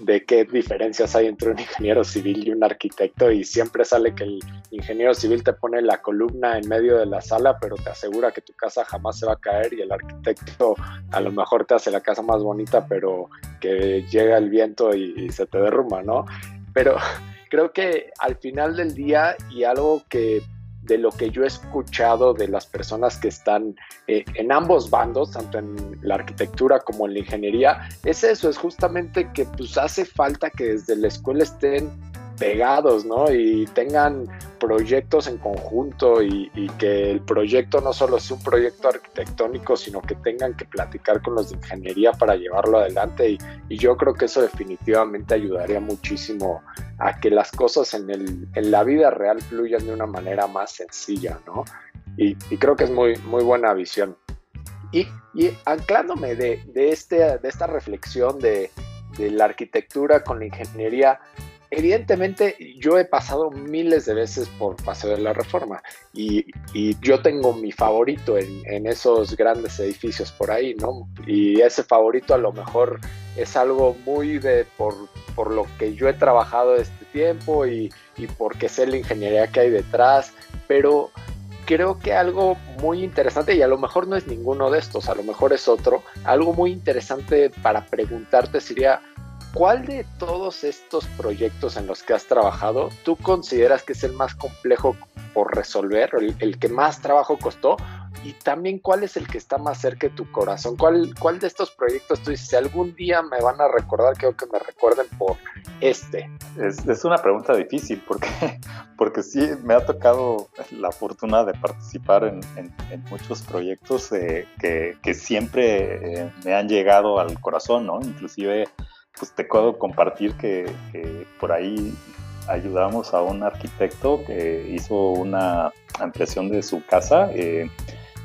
de qué diferencias hay entre un ingeniero civil y un arquitecto y siempre sale que el ingeniero civil te pone la columna en medio de la sala, pero te asegura que tu casa jamás se va a caer y el arquitecto a lo mejor te hace la casa más bonita, pero que llega el viento y, se te derrumba, ¿no? Pero creo que al final del día y algo que de lo que yo he escuchado de las personas que están eh, en ambos bandos, tanto en la arquitectura como en la ingeniería, es eso, es justamente que pues hace falta que desde la escuela estén pegados, ¿no? Y tengan proyectos en conjunto y, que el proyecto no solo sea un proyecto arquitectónico, sino que tengan que platicar con los de ingeniería para llevarlo adelante. Y, yo creo que eso definitivamente ayudaría muchísimo a que las cosas en, el, en la vida real fluyan de una manera más sencilla, ¿no? Y, creo que es muy, muy buena visión. Y, anclándome de, de, este, de esta reflexión de, de la arquitectura con la ingeniería, evidentemente yo he pasado miles de veces por Paseo de la Reforma y, yo tengo mi favorito en, esos grandes edificios por ahí, ¿no? Y ese favorito a lo mejor es algo muy de por, por lo que yo he trabajado este tiempo y, y porque sé la ingeniería que hay detrás, pero creo que algo muy interesante, y a lo mejor no es ninguno de estos, a lo mejor es otro, algo muy interesante para preguntarte sería, ¿Cuál de todos estos proyectos en los que has trabajado tú consideras que es el más complejo por resolver, el, que más trabajo costó? Y también cuál es el que está más cerca de tu corazón? ¿Cuál, cuál de estos proyectos tú dices, si algún día me van a recordar, quiero que me recuerden por este?
Es, una pregunta difícil porque, porque sí me ha tocado la fortuna de participar en, muchos proyectos eh, que, siempre eh, me han llegado al corazón, ¿no? Inclusive pues te puedo compartir que, por ahí ayudamos a un arquitecto que hizo una ampliación de su casa eh,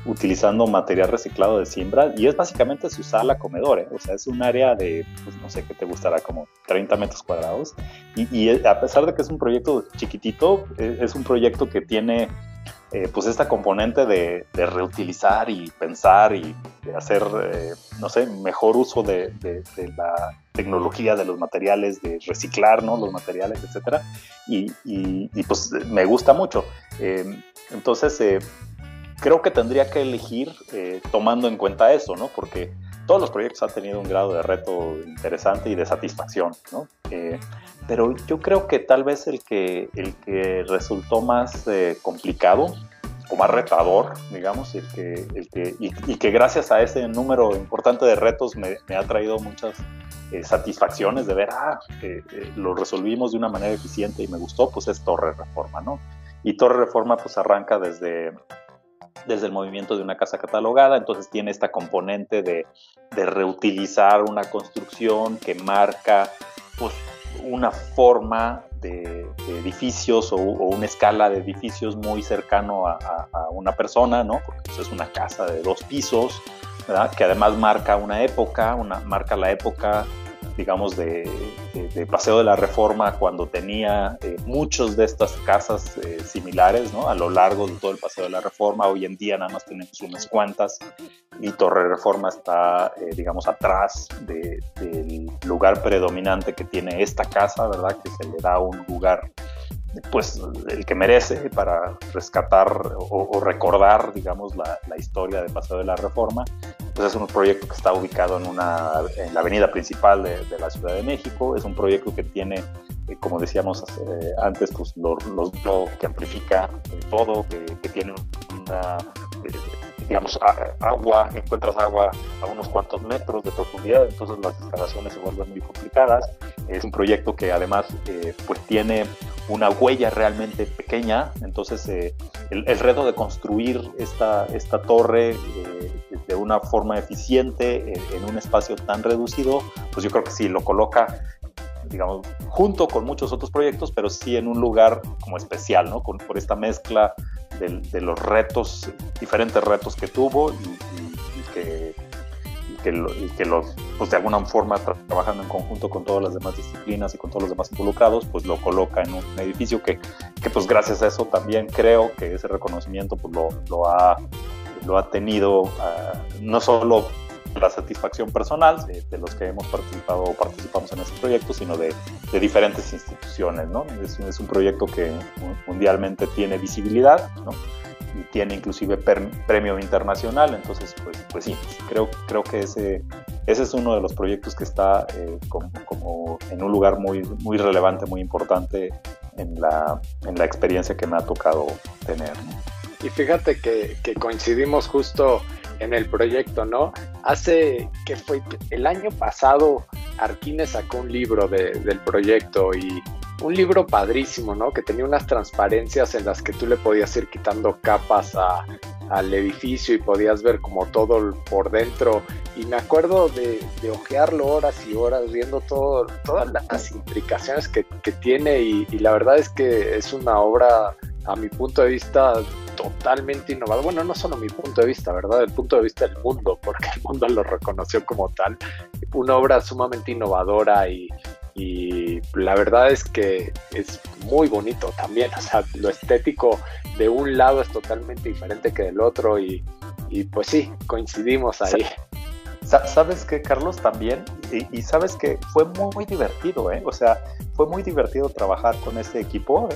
utilizando material reciclado de siembra y es básicamente su sala comedor, ¿eh? o sea, es un área de, pues no sé qué te gustará, como 30 metros cuadrados y, a pesar de que es un proyecto chiquitito, e, es un proyecto que tiene eh, pues esta componente de, reutilizar y pensar y hacer, eh, no sé, mejor uso de, la tecnología, de los materiales, de reciclar, ¿no? Los materiales, etcétera. Y, pues me gusta mucho. Em, entonces, creo que tendría que elegir eh, tomando en cuenta eso, ¿no? Porque todos los proyectos han tenido un grado de reto interesante y de satisfacción, ¿no? pero yo creo que tal vez el que, el que resultó más eh, complicado o más retador, digamos, el que, el que, y, que gracias a ese número importante de retos me, ha traído muchas eh, satisfacciones de ver, ah, lo resolvimos de una manera eficiente y me gustó, pues es Torre Reforma, ¿no? Y Torre Reforma pues arranca desde, desde el movimiento de una casa catalogada, entonces tiene esta componente de, reutilizar una construcción que marca pues una forma de, edificios o, una escala de edificios muy cercano a, una persona, ¿no? Porque pues, es una casa de dos pisos, ¿verdad? Que además marca una época, una, marca la época digamos, de, Paseo de la Reforma cuando tenía eh, muchas de estas casas eh, similares, ¿no? A lo largo de todo el Paseo de la Reforma. Hoy en día nada más tenemos unas cuantas y Torre Reforma está, eh, digamos, atrás del lugar predominante que tiene esta casa, ¿verdad? Que se le da un lugar pues el que merece para rescatar o, recordar, digamos, la, historia de Paseo de la Reforma. Pues es un proyecto que está ubicado en, una, en la avenida principal de, la Ciudad de México. Es un proyecto que tiene, eh, como decíamos eh, antes, pues lo, que amplifica todo, que, tiene una digamos, agua, encuentras agua a unos cuantos metros de profundidad, entonces las excavaciones se vuelven muy complicadas. Es un proyecto que además eh, pues tiene una huella realmente pequeña, entonces eh, el, reto de construir esta, esta torre eh, de una forma eficiente en, un espacio tan reducido, pues yo creo que sí lo coloca digamos, junto con muchos otros proyectos, pero sí en un lugar como especial, ¿no? Con, por esta mezcla de, los retos, diferentes retos que tuvo y, que, y que, los, pues de alguna forma trabajando en conjunto con todas las demás disciplinas y con todos los demás involucrados, pues lo coloca en un edificio que, que pues gracias a eso también creo que ese reconocimiento pues lo, lo ha lo ha tenido ah, no solo la satisfacción personal de, los que hemos participado o participamos en este proyecto, sino de, diferentes instituciones. ¿no? Es, un proyecto que mundialmente tiene visibilidad ¿no? y tiene inclusive premio internacional, entonces pues, pues sí, creo, creo que ese, ese es uno de los proyectos que está eh, como, en un lugar muy, muy relevante, muy importante en la, en la experiencia que me ha tocado tener.
Y fíjate que, que coincidimos justo en el proyecto, ¿no? Hace que fue el año pasado, Arquines sacó un libro del proyecto y un libro padrísimo, ¿no? Que tenía unas transparencias en las que tú le podías ir quitando capas al edificio y podías ver como todo por dentro. Y me acuerdo de, de ojearlo horas y horas, viendo todas las implicaciones que, tiene y, y, la verdad es que es una obra, a mi punto de vista, totalmente innovadora. Bueno, no solo mi punto de vista, ¿verdad? El punto de vista del mundo, porque el mundo lo reconoció como tal. Una obra sumamente innovadora y, y la verdad es que es muy bonito también, o sea, lo estético de un lado es totalmente diferente que del otro y, pues sí, coincidimos ahí.
¿Sabes qué, Carlos? También, y, sabes que fue muy, divertido, ¿eh? O sea, fue muy divertido trabajar con este equipo.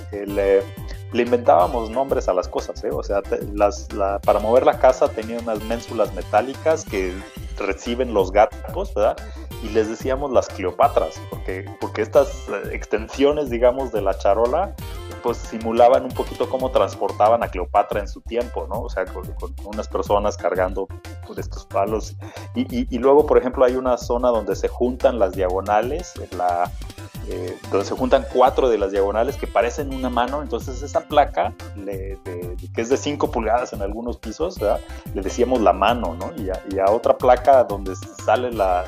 Le, inventábamos nombres a las cosas, ¿eh? O sea, las, para mover la casa tenía unas ménsulas metálicas que reciben los gatos, ¿verdad? y les decíamos las Cleopatras, porque, porque estas eh, extensiones, digamos, de la charola, pues simulaban un poquito cómo transportaban a Cleopatra en su tiempo, ¿no? O sea, con, unas personas cargando por estos palos. Y, y, luego, por ejemplo, hay una zona donde se juntan las diagonales, la, eh, donde se juntan cuatro de las diagonales que parecen una mano. Entonces esa placa, que es de 5 pulgadas en algunos pisos, le decíamos la mano, ¿no? Y a, otra placa donde sale la,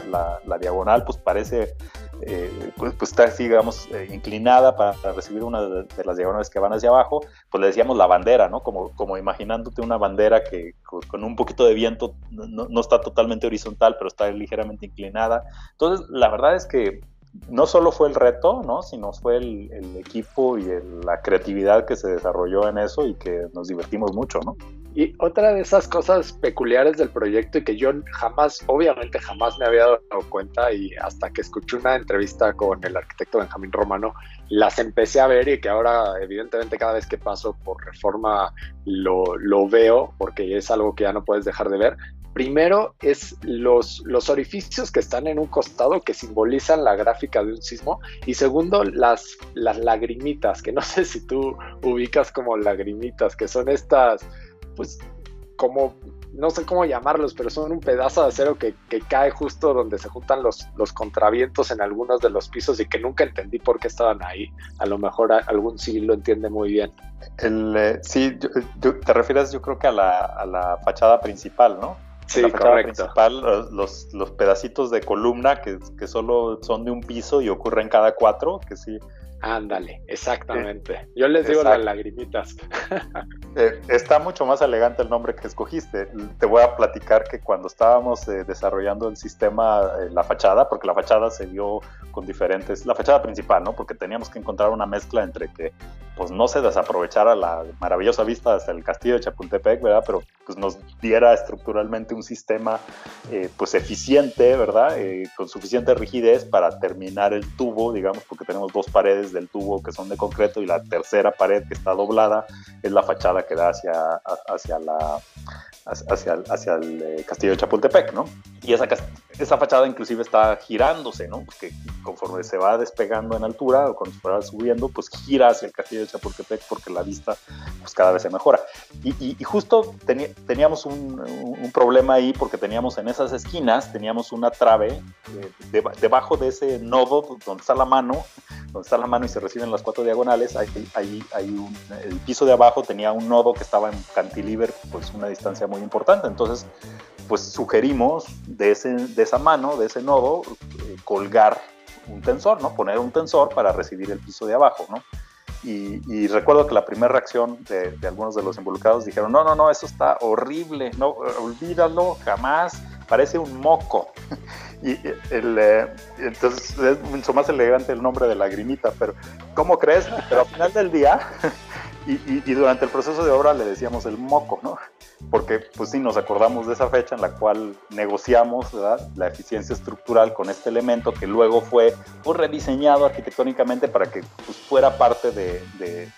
diagonal, pues parece, eh, pues, pues, está así, digamos, eh, inclinada para, recibir una de, las diagonales que van hacia abajo, pues le decíamos la bandera, ¿no? Como, imaginándote una bandera que con, un poquito de viento no, no está totalmente horizontal, pero está ligeramente inclinada. Entonces, la verdad es que no solo fue el reto, ¿no? sino fue el, equipo y la creatividad que se desarrolló en eso y que nos divertimos mucho, ¿no?
Y otra de esas cosas peculiares del proyecto y que yo jamás, obviamente jamás me había dado cuenta y hasta que escuché una entrevista con el arquitecto Benjamín Romano, las empecé a ver y que ahora evidentemente cada vez que paso por reforma lo, lo veo porque es algo que ya no puedes dejar de ver, Primero es los, los orificios que están en un costado que simbolizan la gráfica de un sismo. Y segundo, las, las lagrimitas, que no sé si tú ubicas como lagrimitas, que son estas, pues como, no sé cómo llamarlos, pero son un pedazo de acero que, cae justo donde se juntan los, los contravientos en algunos de los pisos y que nunca entendí por qué estaban ahí. A lo mejor algún civil lo entiende muy bien.
El, eh, sí, te refieres yo creo que a la, a la fachada principal, ¿no?
Sí, la fachada
principal, los, los, pedacitos de columna que, que, solo son de un piso y ocurren cada cuatro, que sí,
Ándale, exactamente. Yo les digo las lagrimitas.
Eh, está mucho más elegante el nombre que escogiste. Te voy a platicar que cuando estábamos eh, desarrollando el sistema, eh, la fachada, porque la fachada se dio con diferentes, la fachada principal, ¿no? Porque teníamos que encontrar una mezcla entre que pues no se desaprovechara la maravillosa vista hasta el castillo de Chapultepec, ¿verdad? Pero pues nos diera estructuralmente un sistema pues eficiente, ¿verdad? con suficiente rigidez para terminar el tubo, digamos, porque tenemos dos paredes del tubo que son de concreto y la tercera pared que está doblada es la fachada que da hacia, hacia la hacia, hacia el eh, castillo de Chapultepec, ¿no? Y esa, esa fachada inclusive está girándose, ¿no? Porque conforme se va despegando en altura o cuando se va subiendo, pues gira hacia el castillo de Chapultepec porque la vista pues cada vez se mejora. Y, y, justo teníamos un, un, problema ahí porque teníamos en esas esquinas, teníamos una trave eh, debajo de ese nodo donde está la mano, donde está la mano y se reciben las cuatro diagonales, ahí, ahí, un, el piso de abajo tenía un nodo que estaba en cantilever, pues una distancia muy importante. Entonces, pues sugerimos de, ese, de esa mano, de ese nodo, eh, colgar un tensor, ¿no? Poner un tensor para recibir el piso de abajo, ¿no? Y, recuerdo que la primera reacción de, algunos de los involucrados dijeron, no, no, no, eso está horrible, no, olvídalo, jamás, parece un moco. y el, eh, entonces es mucho más elegante el nombre de lagrimita, pero ¿cómo crees? Pero al final del día y, durante el proceso de obra le decíamos el moco, ¿no? Porque pues sí, nos acordamos de esa fecha en la cual negociamos la eficiencia estructural con este elemento que luego fue pues, rediseñado arquitectónicamente para que pues, fuera parte de,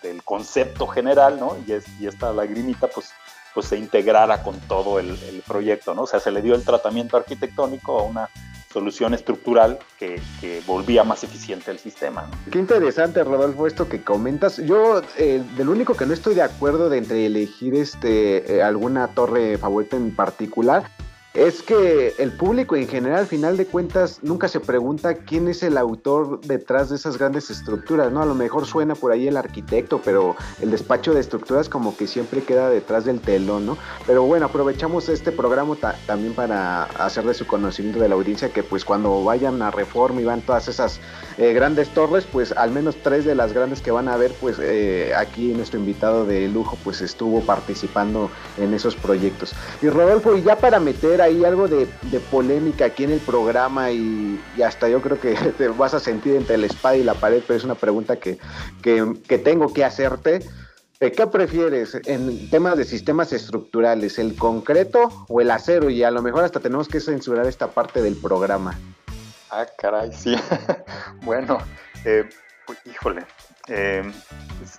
del concepto general, ¿no? Y esta lagrimita pues, pues se integrara con todo el, el proyecto, ¿no? O sea, se le dio el tratamiento arquitectónico a una solución estructural que, volvía más eficiente el sistema.
Qué interesante, Rodolfo, esto que comentas. Yo, eh, del único que no estoy de acuerdo de entre elegir este, eh, alguna torre favorita en particular, es que el público en general, al final de cuentas, nunca se pregunta quién es el autor detrás de esas grandes estructuras, ¿no? A lo mejor suena por ahí el arquitecto, pero el despacho de estructuras como que siempre queda detrás del telón, ¿no? Pero bueno, aprovechamos este programa también para hacer de su conocimiento de la audiencia que pues cuando vayan a Reforma y van todas esas eh, grandes torres, pues al menos tres de las grandes que van a ver, pues eh, aquí nuestro invitado de lujo pues estuvo participando en esos proyectos. Y Rodolfo, y ya para meter ahí algo de, polémica aquí en el programa y, hasta yo creo que te vas a sentir entre la espada y la pared, pero es una pregunta que, que, tengo que hacerte. Eh, ¿Qué prefieres en temas de sistemas estructurales, el concreto o el acero? Y a lo mejor hasta tenemos que censurar esta parte del programa.
Ah, caray, sí. bueno, eh, pues, híjole. Eh,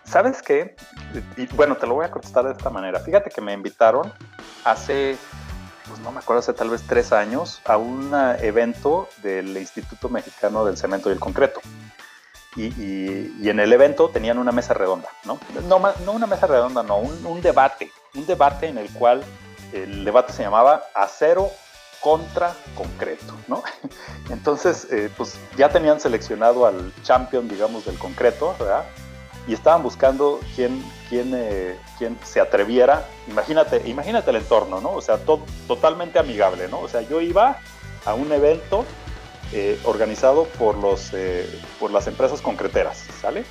¿Sabes qué? Y, bueno, te lo voy a contestar de esta manera. Fíjate que me invitaron hace pues no me acuerdo, hace tal vez tres años, a un evento del Instituto Mexicano del Cemento y el Concreto. Y, en el evento tenían una mesa redonda, ¿no? No, no una mesa redonda, no, un, debate, un debate en el cual el debate se llamaba acero contra concreto, ¿no? Entonces, eh, pues ya tenían seleccionado al champion, digamos, del concreto, ¿verdad? Y estaban buscando quién, quién, eh, quién se atreviera. Imagínate, imagínate el entorno, ¿no? O sea, totalmente amigable, ¿no? O sea, yo iba a un evento eh, organizado por, los, por las empresas concreteras, ¿sale?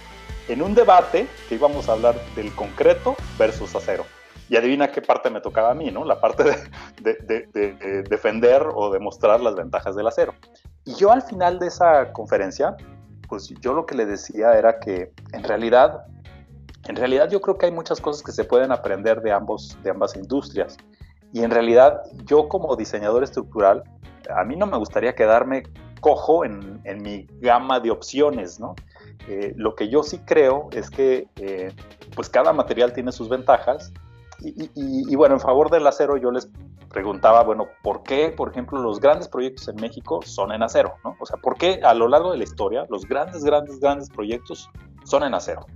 En un debate que íbamos a hablar del concreto versus acero. Y adivina qué parte me tocaba a mí, ¿no? La parte de, de defender o demostrar las ventajas del acero. Y yo al final de esa conferencia, pues yo lo que le decía era que en realidad en realidad yo creo que hay muchas cosas que se pueden aprender de, ambos, de ambas industrias. Y en realidad yo como diseñador estructural, a mí no me gustaría quedarme cojo en, en mi gama de opciones, ¿no? Eh, lo que yo sí creo es que eh, pues cada material tiene sus ventajas y, y, bueno, en favor del acero yo les preguntaba, bueno, ¿por qué, por ejemplo, los grandes proyectos en México son en acero? ¿no? O sea, ¿por qué a lo largo de la historia los grandes, grandes, grandes proyectos son en acero?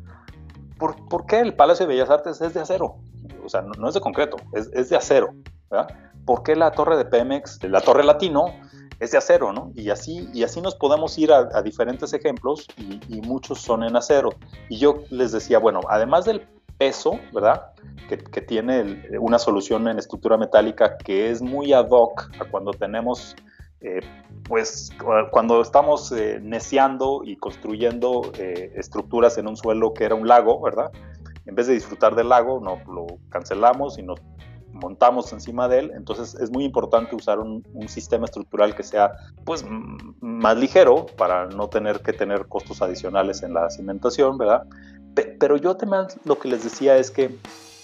¿por, qué el Palacio de Bellas Artes es de acero? O sea, no, es de concreto, es, de acero. ¿verdad? ¿Por qué la torre de Pemex, la torre Latino, es de acero, ¿no? Y así, y así nos podemos ir a, diferentes ejemplos y, muchos son en acero. Y yo les decía, bueno, además del peso, ¿verdad? Que, tiene una solución en estructura metálica que es muy ad hoc a cuando tenemos eh, pues cuando estamos eh, neciando y construyendo eh, estructuras en un suelo que era un lago, ¿verdad? En vez de disfrutar del lago, no, lo cancelamos y nos montamos encima de él. Entonces es muy importante usar un, sistema estructural que sea pues más ligero para no tener que tener costos adicionales en la cimentación, ¿verdad? Pero yo también lo que les decía es que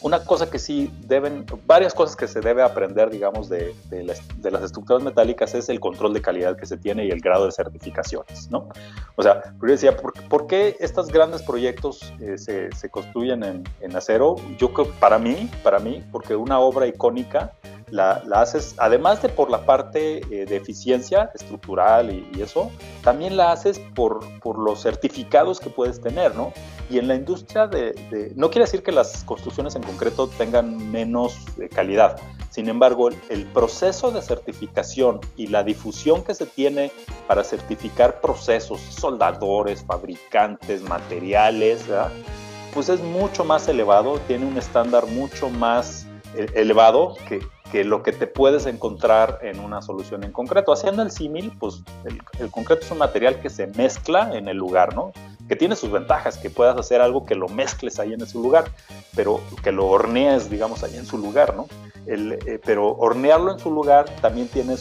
una cosa que sí deben, varias cosas que se debe aprender, digamos, de, de, las, de, las, estructuras metálicas es el control de calidad que se tiene y el grado de certificaciones, ¿no? O sea, yo decía, ¿por, ¿por qué estos grandes proyectos eh, se, se, construyen en, en, acero? Yo creo, para mí, para mí, porque una obra icónica la, la haces, además de por la parte eh, de eficiencia estructural y, y, eso, también la haces por, por los certificados que puedes tener, ¿no? Y en la industria de, no quiere decir que las construcciones en concreto tengan menos eh, calidad. Sin embargo, el, proceso de certificación y la difusión que se tiene para certificar procesos, soldadores, fabricantes, materiales, pues es mucho más elevado, tiene un estándar mucho más eh, elevado que, lo que te puedes encontrar en una solución en concreto. Haciendo el símil, pues el, concreto es un material que se mezcla en el lugar, ¿no? Que tiene sus ventajas, que puedas hacer algo que lo mezcles ahí en su lugar, pero que lo hornees, digamos, ahí en su lugar, ¿no? Eh, pero hornearlo en su lugar también tiene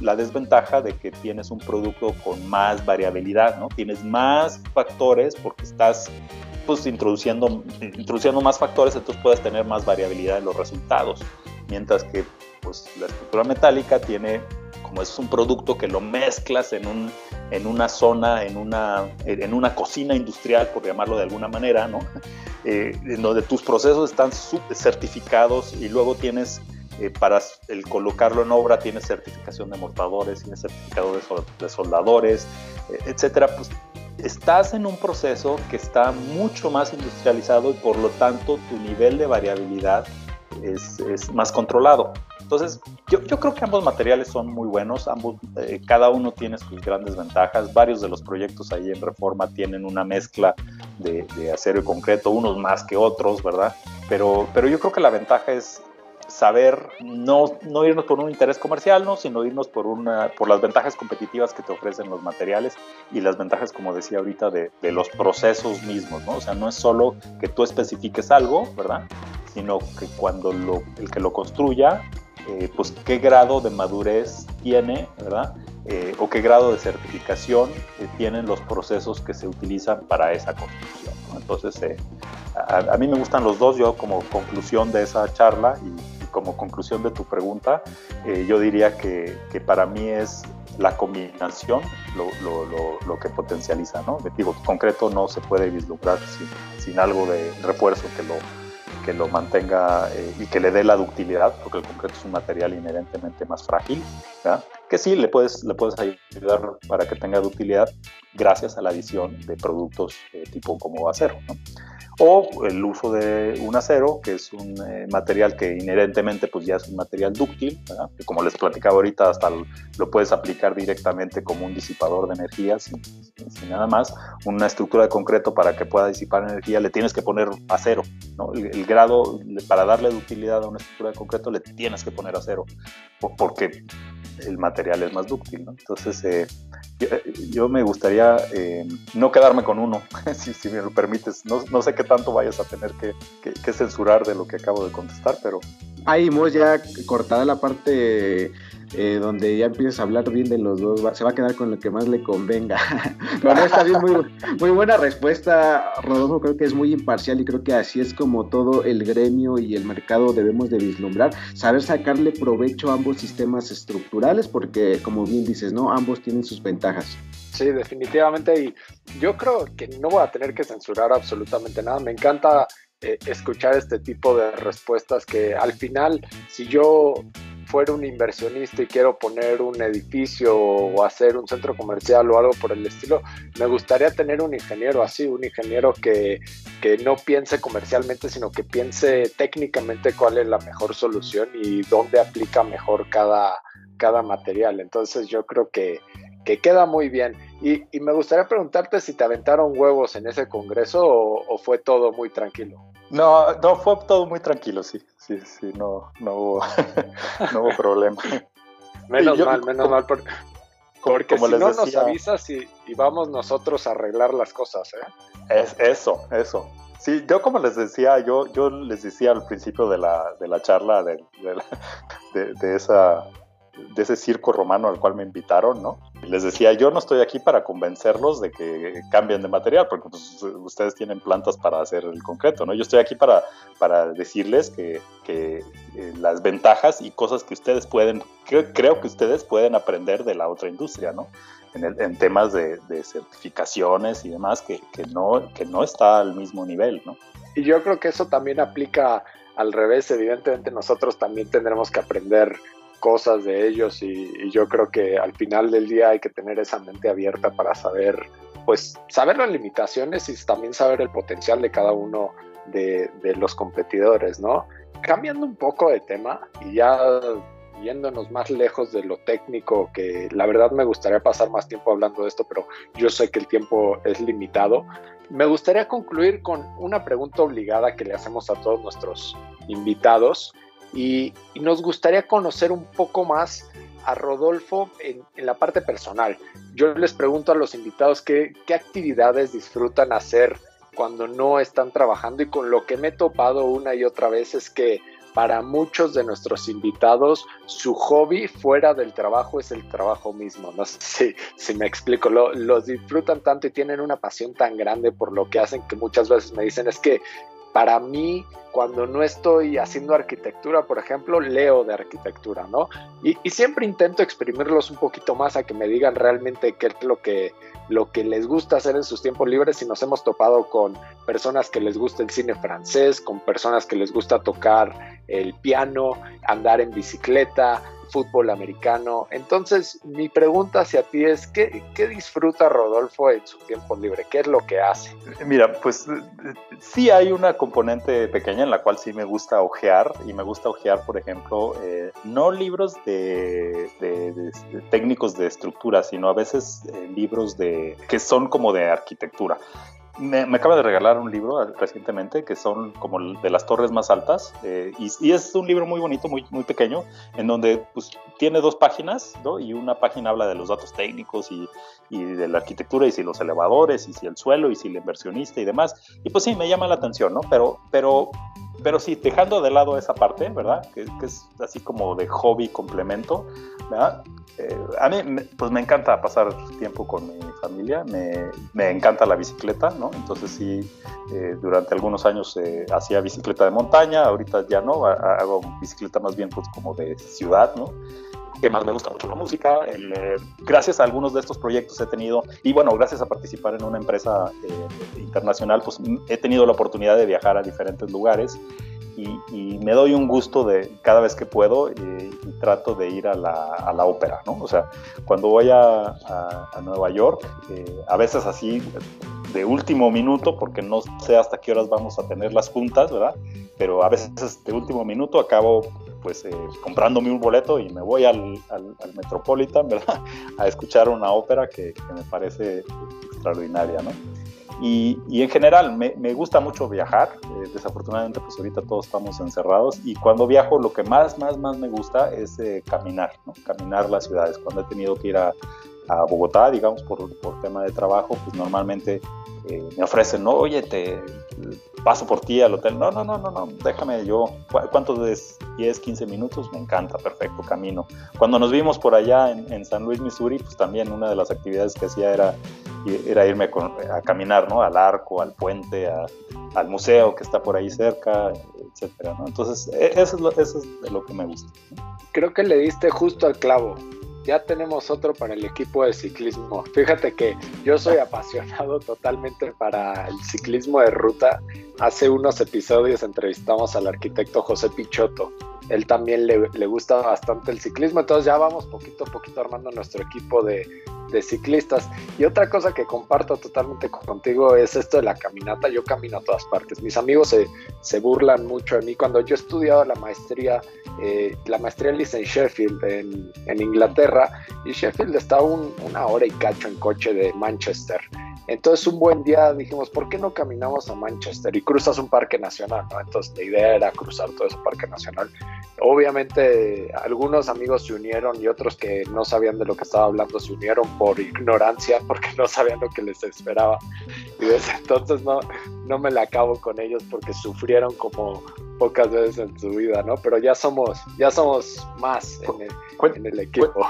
la desventaja de que tienes un producto con más variabilidad, ¿no? Tienes más factores porque estás pues introduciendo, introduciendo más factores, entonces puedes tener más variabilidad en los resultados, mientras que pues la estructura metálica tiene como es un producto que lo mezclas en, un, en una zona, en una, en una cocina industrial, por llamarlo de alguna manera, ¿no? Eh, en donde tus procesos están certificados y luego tienes, eh, para el colocarlo en obra, tienes certificación de mortadores, tienes certificado de, soldadores, eh, etcétera, pues estás en un proceso que está mucho más industrializado y por lo tanto tu nivel de variabilidad es, es más controlado. Entonces, yo, yo creo que ambos materiales son muy buenos, ambos, eh, cada uno tiene sus grandes ventajas, varios de los proyectos ahí en Reforma tienen una mezcla de, de acero y concreto, unos más que otros, ¿verdad? Pero, pero yo creo que la ventaja es saber no, no irnos por un interés comercial, ¿no? sino irnos por, una, por las ventajas competitivas que te ofrecen los materiales y las ventajas, como decía ahorita, de, de los procesos mismos. ¿no? O sea, no es solo que tú especifiques algo, ¿verdad? Sino que cuando lo, el que lo construya, eh, pues qué grado de madurez tiene, ¿verdad? Eh, o qué grado de certificación eh, tienen los procesos que se utilizan para esa construcción. ¿no? Entonces, eh, a, a, mí me gustan los dos, yo como conclusión de esa charla y como conclusión de tu pregunta, eh, yo diría que, que, para mí es la combinación lo, lo, lo, lo, que potencializa, ¿no? Digo, concreto no se puede vislumbrar sin, sin algo de refuerzo que lo, que lo mantenga eh, y que le dé la ductilidad, porque el concreto es un material inherentemente más frágil, ¿verdad? que sí le puedes, le puedes ayudar para que tenga ductilidad gracias a la adición de productos eh, tipo como acero. ¿no? O el uso de un acero, que es un eh, material que inherentemente pues ya es un material dúctil, que como les platicaba ahorita, hasta lo, lo, puedes aplicar directamente como un disipador de energía sin, sin, nada más. Una estructura de concreto para que pueda disipar energía le tienes que poner acero. ¿no? El, el, grado, para darle ductilidad a una estructura de concreto le tienes que poner acero, porque el material es más dúctil. ¿no? Entonces, eh, yo, yo, me gustaría eh, no quedarme con uno, si, si, me lo permites. No, no, sé qué tanto vayas a tener que, censurar de lo que acabo de contestar, pero...
Ahí hemos ya cortada la parte eh, donde ya empiezas a hablar bien de los dos, se va a quedar con lo que más le convenga. Pero no, está bien, muy, muy buena respuesta, Rodolfo, creo que es muy imparcial y creo que así es como todo el gremio y el mercado debemos de vislumbrar, saber sacarle provecho a ambos sistemas estructurales, porque como bien dices, ¿no? Ambos tienen sus ventajas.
Sí, definitivamente, y yo creo que no voy a tener que censurar absolutamente nada, me encanta eh, escuchar este tipo de respuestas que al final, si yo fuera un inversionista y quiero poner un edificio o hacer un centro comercial o algo por el estilo, me gustaría tener un ingeniero así, un ingeniero que, que no piense comercialmente, sino que piense técnicamente cuál es la mejor solución y dónde aplica mejor cada, cada material. Entonces yo creo que, que queda muy bien. Y, y, me gustaría preguntarte si te aventaron huevos en ese congreso o, o fue todo muy tranquilo.
No, no, fue todo muy tranquilo, sí, sí, sí, no, no hubo, no hubo problema.
menos yo, mal, menos como, mal, porque, porque como si no decía, nos avisas y, y, vamos nosotros a arreglar las cosas, ¿eh?
Es, eso, eso. Sí, yo como les decía, yo, yo les decía al principio de la, de la charla de, de, la, de, de esa de ese circo romano al cual me invitaron, ¿no? Les decía, yo no estoy aquí para convencerlos de que cambien de material, porque pues, ustedes tienen plantas para hacer el concreto, ¿no? Yo estoy aquí para, para decirles que, que eh, las ventajas y cosas que ustedes pueden, que, creo que ustedes pueden aprender de la otra industria, ¿no? En, el, en temas de, de, certificaciones y demás, que, que, no, que no está al mismo nivel, ¿no?
Y yo creo que eso también aplica al revés, evidentemente nosotros también tendremos que aprender cosas de ellos y, y, yo creo que al final del día hay que tener esa mente abierta para saber, pues, saber las limitaciones y también saber el potencial de cada uno de, de los competidores, ¿no? Cambiando un poco de tema y ya yéndonos más lejos de lo técnico, que la verdad me gustaría pasar más tiempo hablando de esto, pero yo sé que el tiempo es limitado. Me gustaría concluir con una pregunta obligada que le hacemos a todos nuestros invitados y, nos gustaría conocer un poco más a Rodolfo en, la parte personal. Yo les pregunto a los invitados qué, actividades disfrutan hacer cuando no están trabajando y con lo que me he topado una y otra vez es que para muchos de nuestros invitados su hobby fuera del trabajo es el trabajo mismo. No sé si, si me explico, lo, los disfrutan tanto y tienen una pasión tan grande por lo que hacen que muchas veces me dicen es que para mí, cuando no estoy haciendo arquitectura, por ejemplo, leo de arquitectura, ¿no? Y, y, siempre intento exprimirlos un poquito más a que me digan realmente qué es lo que, lo que les gusta hacer en sus tiempos libres y nos hemos topado con personas que les gusta el cine francés, con personas que les gusta tocar el piano, andar en bicicleta, fútbol americano. Entonces, mi pregunta hacia ti es, ¿qué, ¿qué, disfruta Rodolfo en su tiempo libre? ¿Qué es lo que hace?
Mira, pues sí hay una componente pequeña en la cual sí me gusta ojear y me gusta ojear, por ejemplo, eh, no libros de, técnicos de estructura, sino a veces eh, libros de que son como de arquitectura. Me, acaba de regalar un libro recientemente que son como de las torres más altas eh, y, es un libro muy bonito, muy, muy pequeño, en donde pues, tiene dos páginas ¿no? y una página habla de los datos técnicos y, y, de la arquitectura y si los elevadores y si el suelo y si el inversionista y demás. Y pues sí, me llama la atención, ¿no? Pero, pero, pero sí, dejando de lado esa parte, ¿verdad? Que, que es así como de hobby complemento, ¿verdad? Eh, a mí pues me encanta pasar tiempo con mi familia, me, me encanta la bicicleta, ¿no? Entonces sí, eh, durante algunos años eh, hacía bicicleta de montaña, ahorita ya no, hago bicicleta más bien pues como de ciudad, ¿no? Que más me gusta mucho la música. gracias a algunos de estos proyectos he tenido, y bueno, gracias a participar en una empresa internacional, pues he tenido la oportunidad de viajar a diferentes lugares y, me doy un gusto de cada vez que puedo y, trato de ir a la, a la, ópera, ¿no? O sea, cuando voy a, a, Nueva York, eh, a veces así de último minuto, porque no sé hasta qué horas vamos a tener las juntas, ¿verdad? Pero a veces de último minuto acabo pues eh, comprándome un boleto y me voy al, al, Metropolitan, ¿verdad? A escuchar una ópera que, que me parece extraordinaria, ¿no? Y, en general me, me, gusta mucho viajar, eh, desafortunadamente pues ahorita todos estamos encerrados y cuando viajo lo que más, más, más me gusta es eh, caminar, ¿no? caminar las ciudades. Cuando he tenido que ir a, a Bogotá, digamos, por, por, tema de trabajo, pues normalmente eh, me ofrecen, no, oye, te paso por ti al hotel. No, no, no, no, no, déjame yo. ¿Cuántos es? 10, 15 minutos, me encanta, perfecto, camino. Cuando nos vimos por allá en, en San Luis, Missouri, pues también una de las actividades que hacía era era irme a caminar, ¿no? Al arco, al puente, al museo que está por ahí cerca, etcétera, ¿no? Entonces, e, eso es, lo, eso es de lo que me gusta.
Creo que le diste justo al clavo. Ya tenemos otro para el equipo de ciclismo. Fíjate que yo soy apasionado totalmente para el ciclismo de ruta. Hace unos episodios entrevistamos al arquitecto José Pichotto él también le, le, gusta bastante el ciclismo, entonces ya vamos poquito a poquito armando nuestro equipo de, de, ciclistas. Y otra cosa que comparto totalmente contigo es esto de la caminata, yo camino a todas partes, mis amigos se, se burlan mucho de mí, cuando yo he estudiado la maestría, eh, la maestría la hice en Sheffield, en, en Inglaterra, y Sheffield está un, una hora y cacho en coche de Manchester. Entonces un buen día dijimos, ¿por qué no caminamos a Manchester y cruzas un parque nacional? ¿no? Entonces la idea era cruzar todo ese parque nacional. Obviamente algunos amigos se unieron y otros que no sabían de lo que estaba hablando se unieron por ignorancia, porque no sabían lo que les esperaba. Y desde entonces no, no me la acabo con ellos porque sufrieron como pocas veces en su vida, ¿no? Pero ya somos, ya somos más en el, en el equipo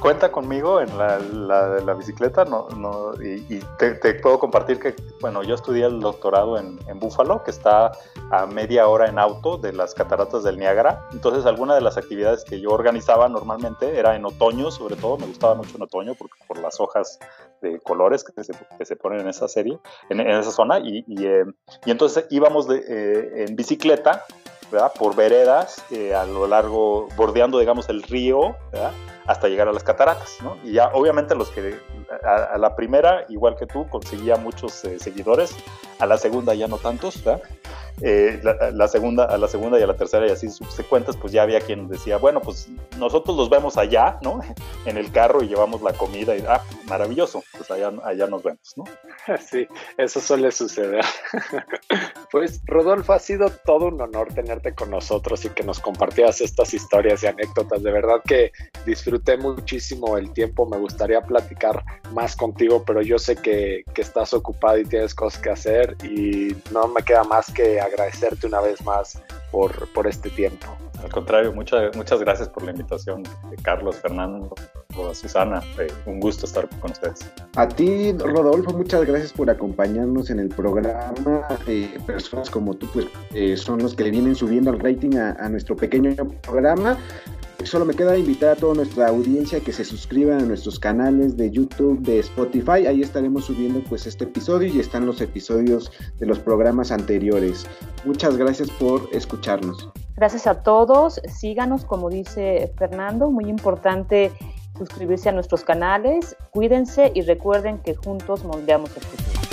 cuenta conmigo en la, la, bicicleta no, no, y, te, puedo compartir que, bueno, yo estudié el doctorado en, en Búfalo, que está a media hora en auto de las cataratas del Niágara. Entonces, alguna de las actividades que yo organizaba normalmente era en otoño, sobre todo, me gustaba mucho en otoño porque, por las hojas de colores que se, que se ponen en esa serie, en, en esa zona, y, y, eh, y entonces íbamos de, eh, en bicicleta, ¿verdad? Por veredas, eh, a lo largo, bordeando, digamos, el río, ¿verdad? Hasta llegar a las cataratas, ¿no? Y ya obviamente los que a, la primera, igual que tú, conseguía muchos eh, seguidores, a la segunda ya no tantos, ¿verdad? Eh, la, segunda, a la segunda y a la tercera y así subsecuentes, pues ya había quien decía, bueno, pues nosotros los vemos allá, ¿no? En el carro y llevamos la comida y, ah, maravilloso, pues allá, allá nos vemos, ¿no?
Sí, eso suele suceder. Pues Rodolfo, ha sido todo un honor tenerte con nosotros y que nos compartieras estas historias y anécdotas. De verdad que disfruté muchísimo el tiempo, me gustaría platicar más contigo, pero yo sé que, que estás ocupado y tienes cosas que hacer y no me queda más que agradecerte una vez más por, por este tiempo.
Al contrario, muchas, muchas gracias por la invitación, Carlos, Fernando, Susana. Eh, un gusto estar con ustedes.
A ti, Rodolfo, muchas gracias por acompañarnos en el programa. Eh, personas como tú, pues, eh, son los que le vienen subiendo el rating a, a nuestro pequeño programa. Solo me queda invitar a toda nuestra audiencia que se suscriban a nuestros canales de YouTube, de Spotify. Ahí estaremos subiendo pues este episodio y están los episodios de los programas anteriores. Muchas gracias por escucharnos.
Gracias a todos. Síganos, como dice Fernando, muy importante suscribirse a nuestros canales. Cuídense y recuerden que juntos moldeamos el futuro.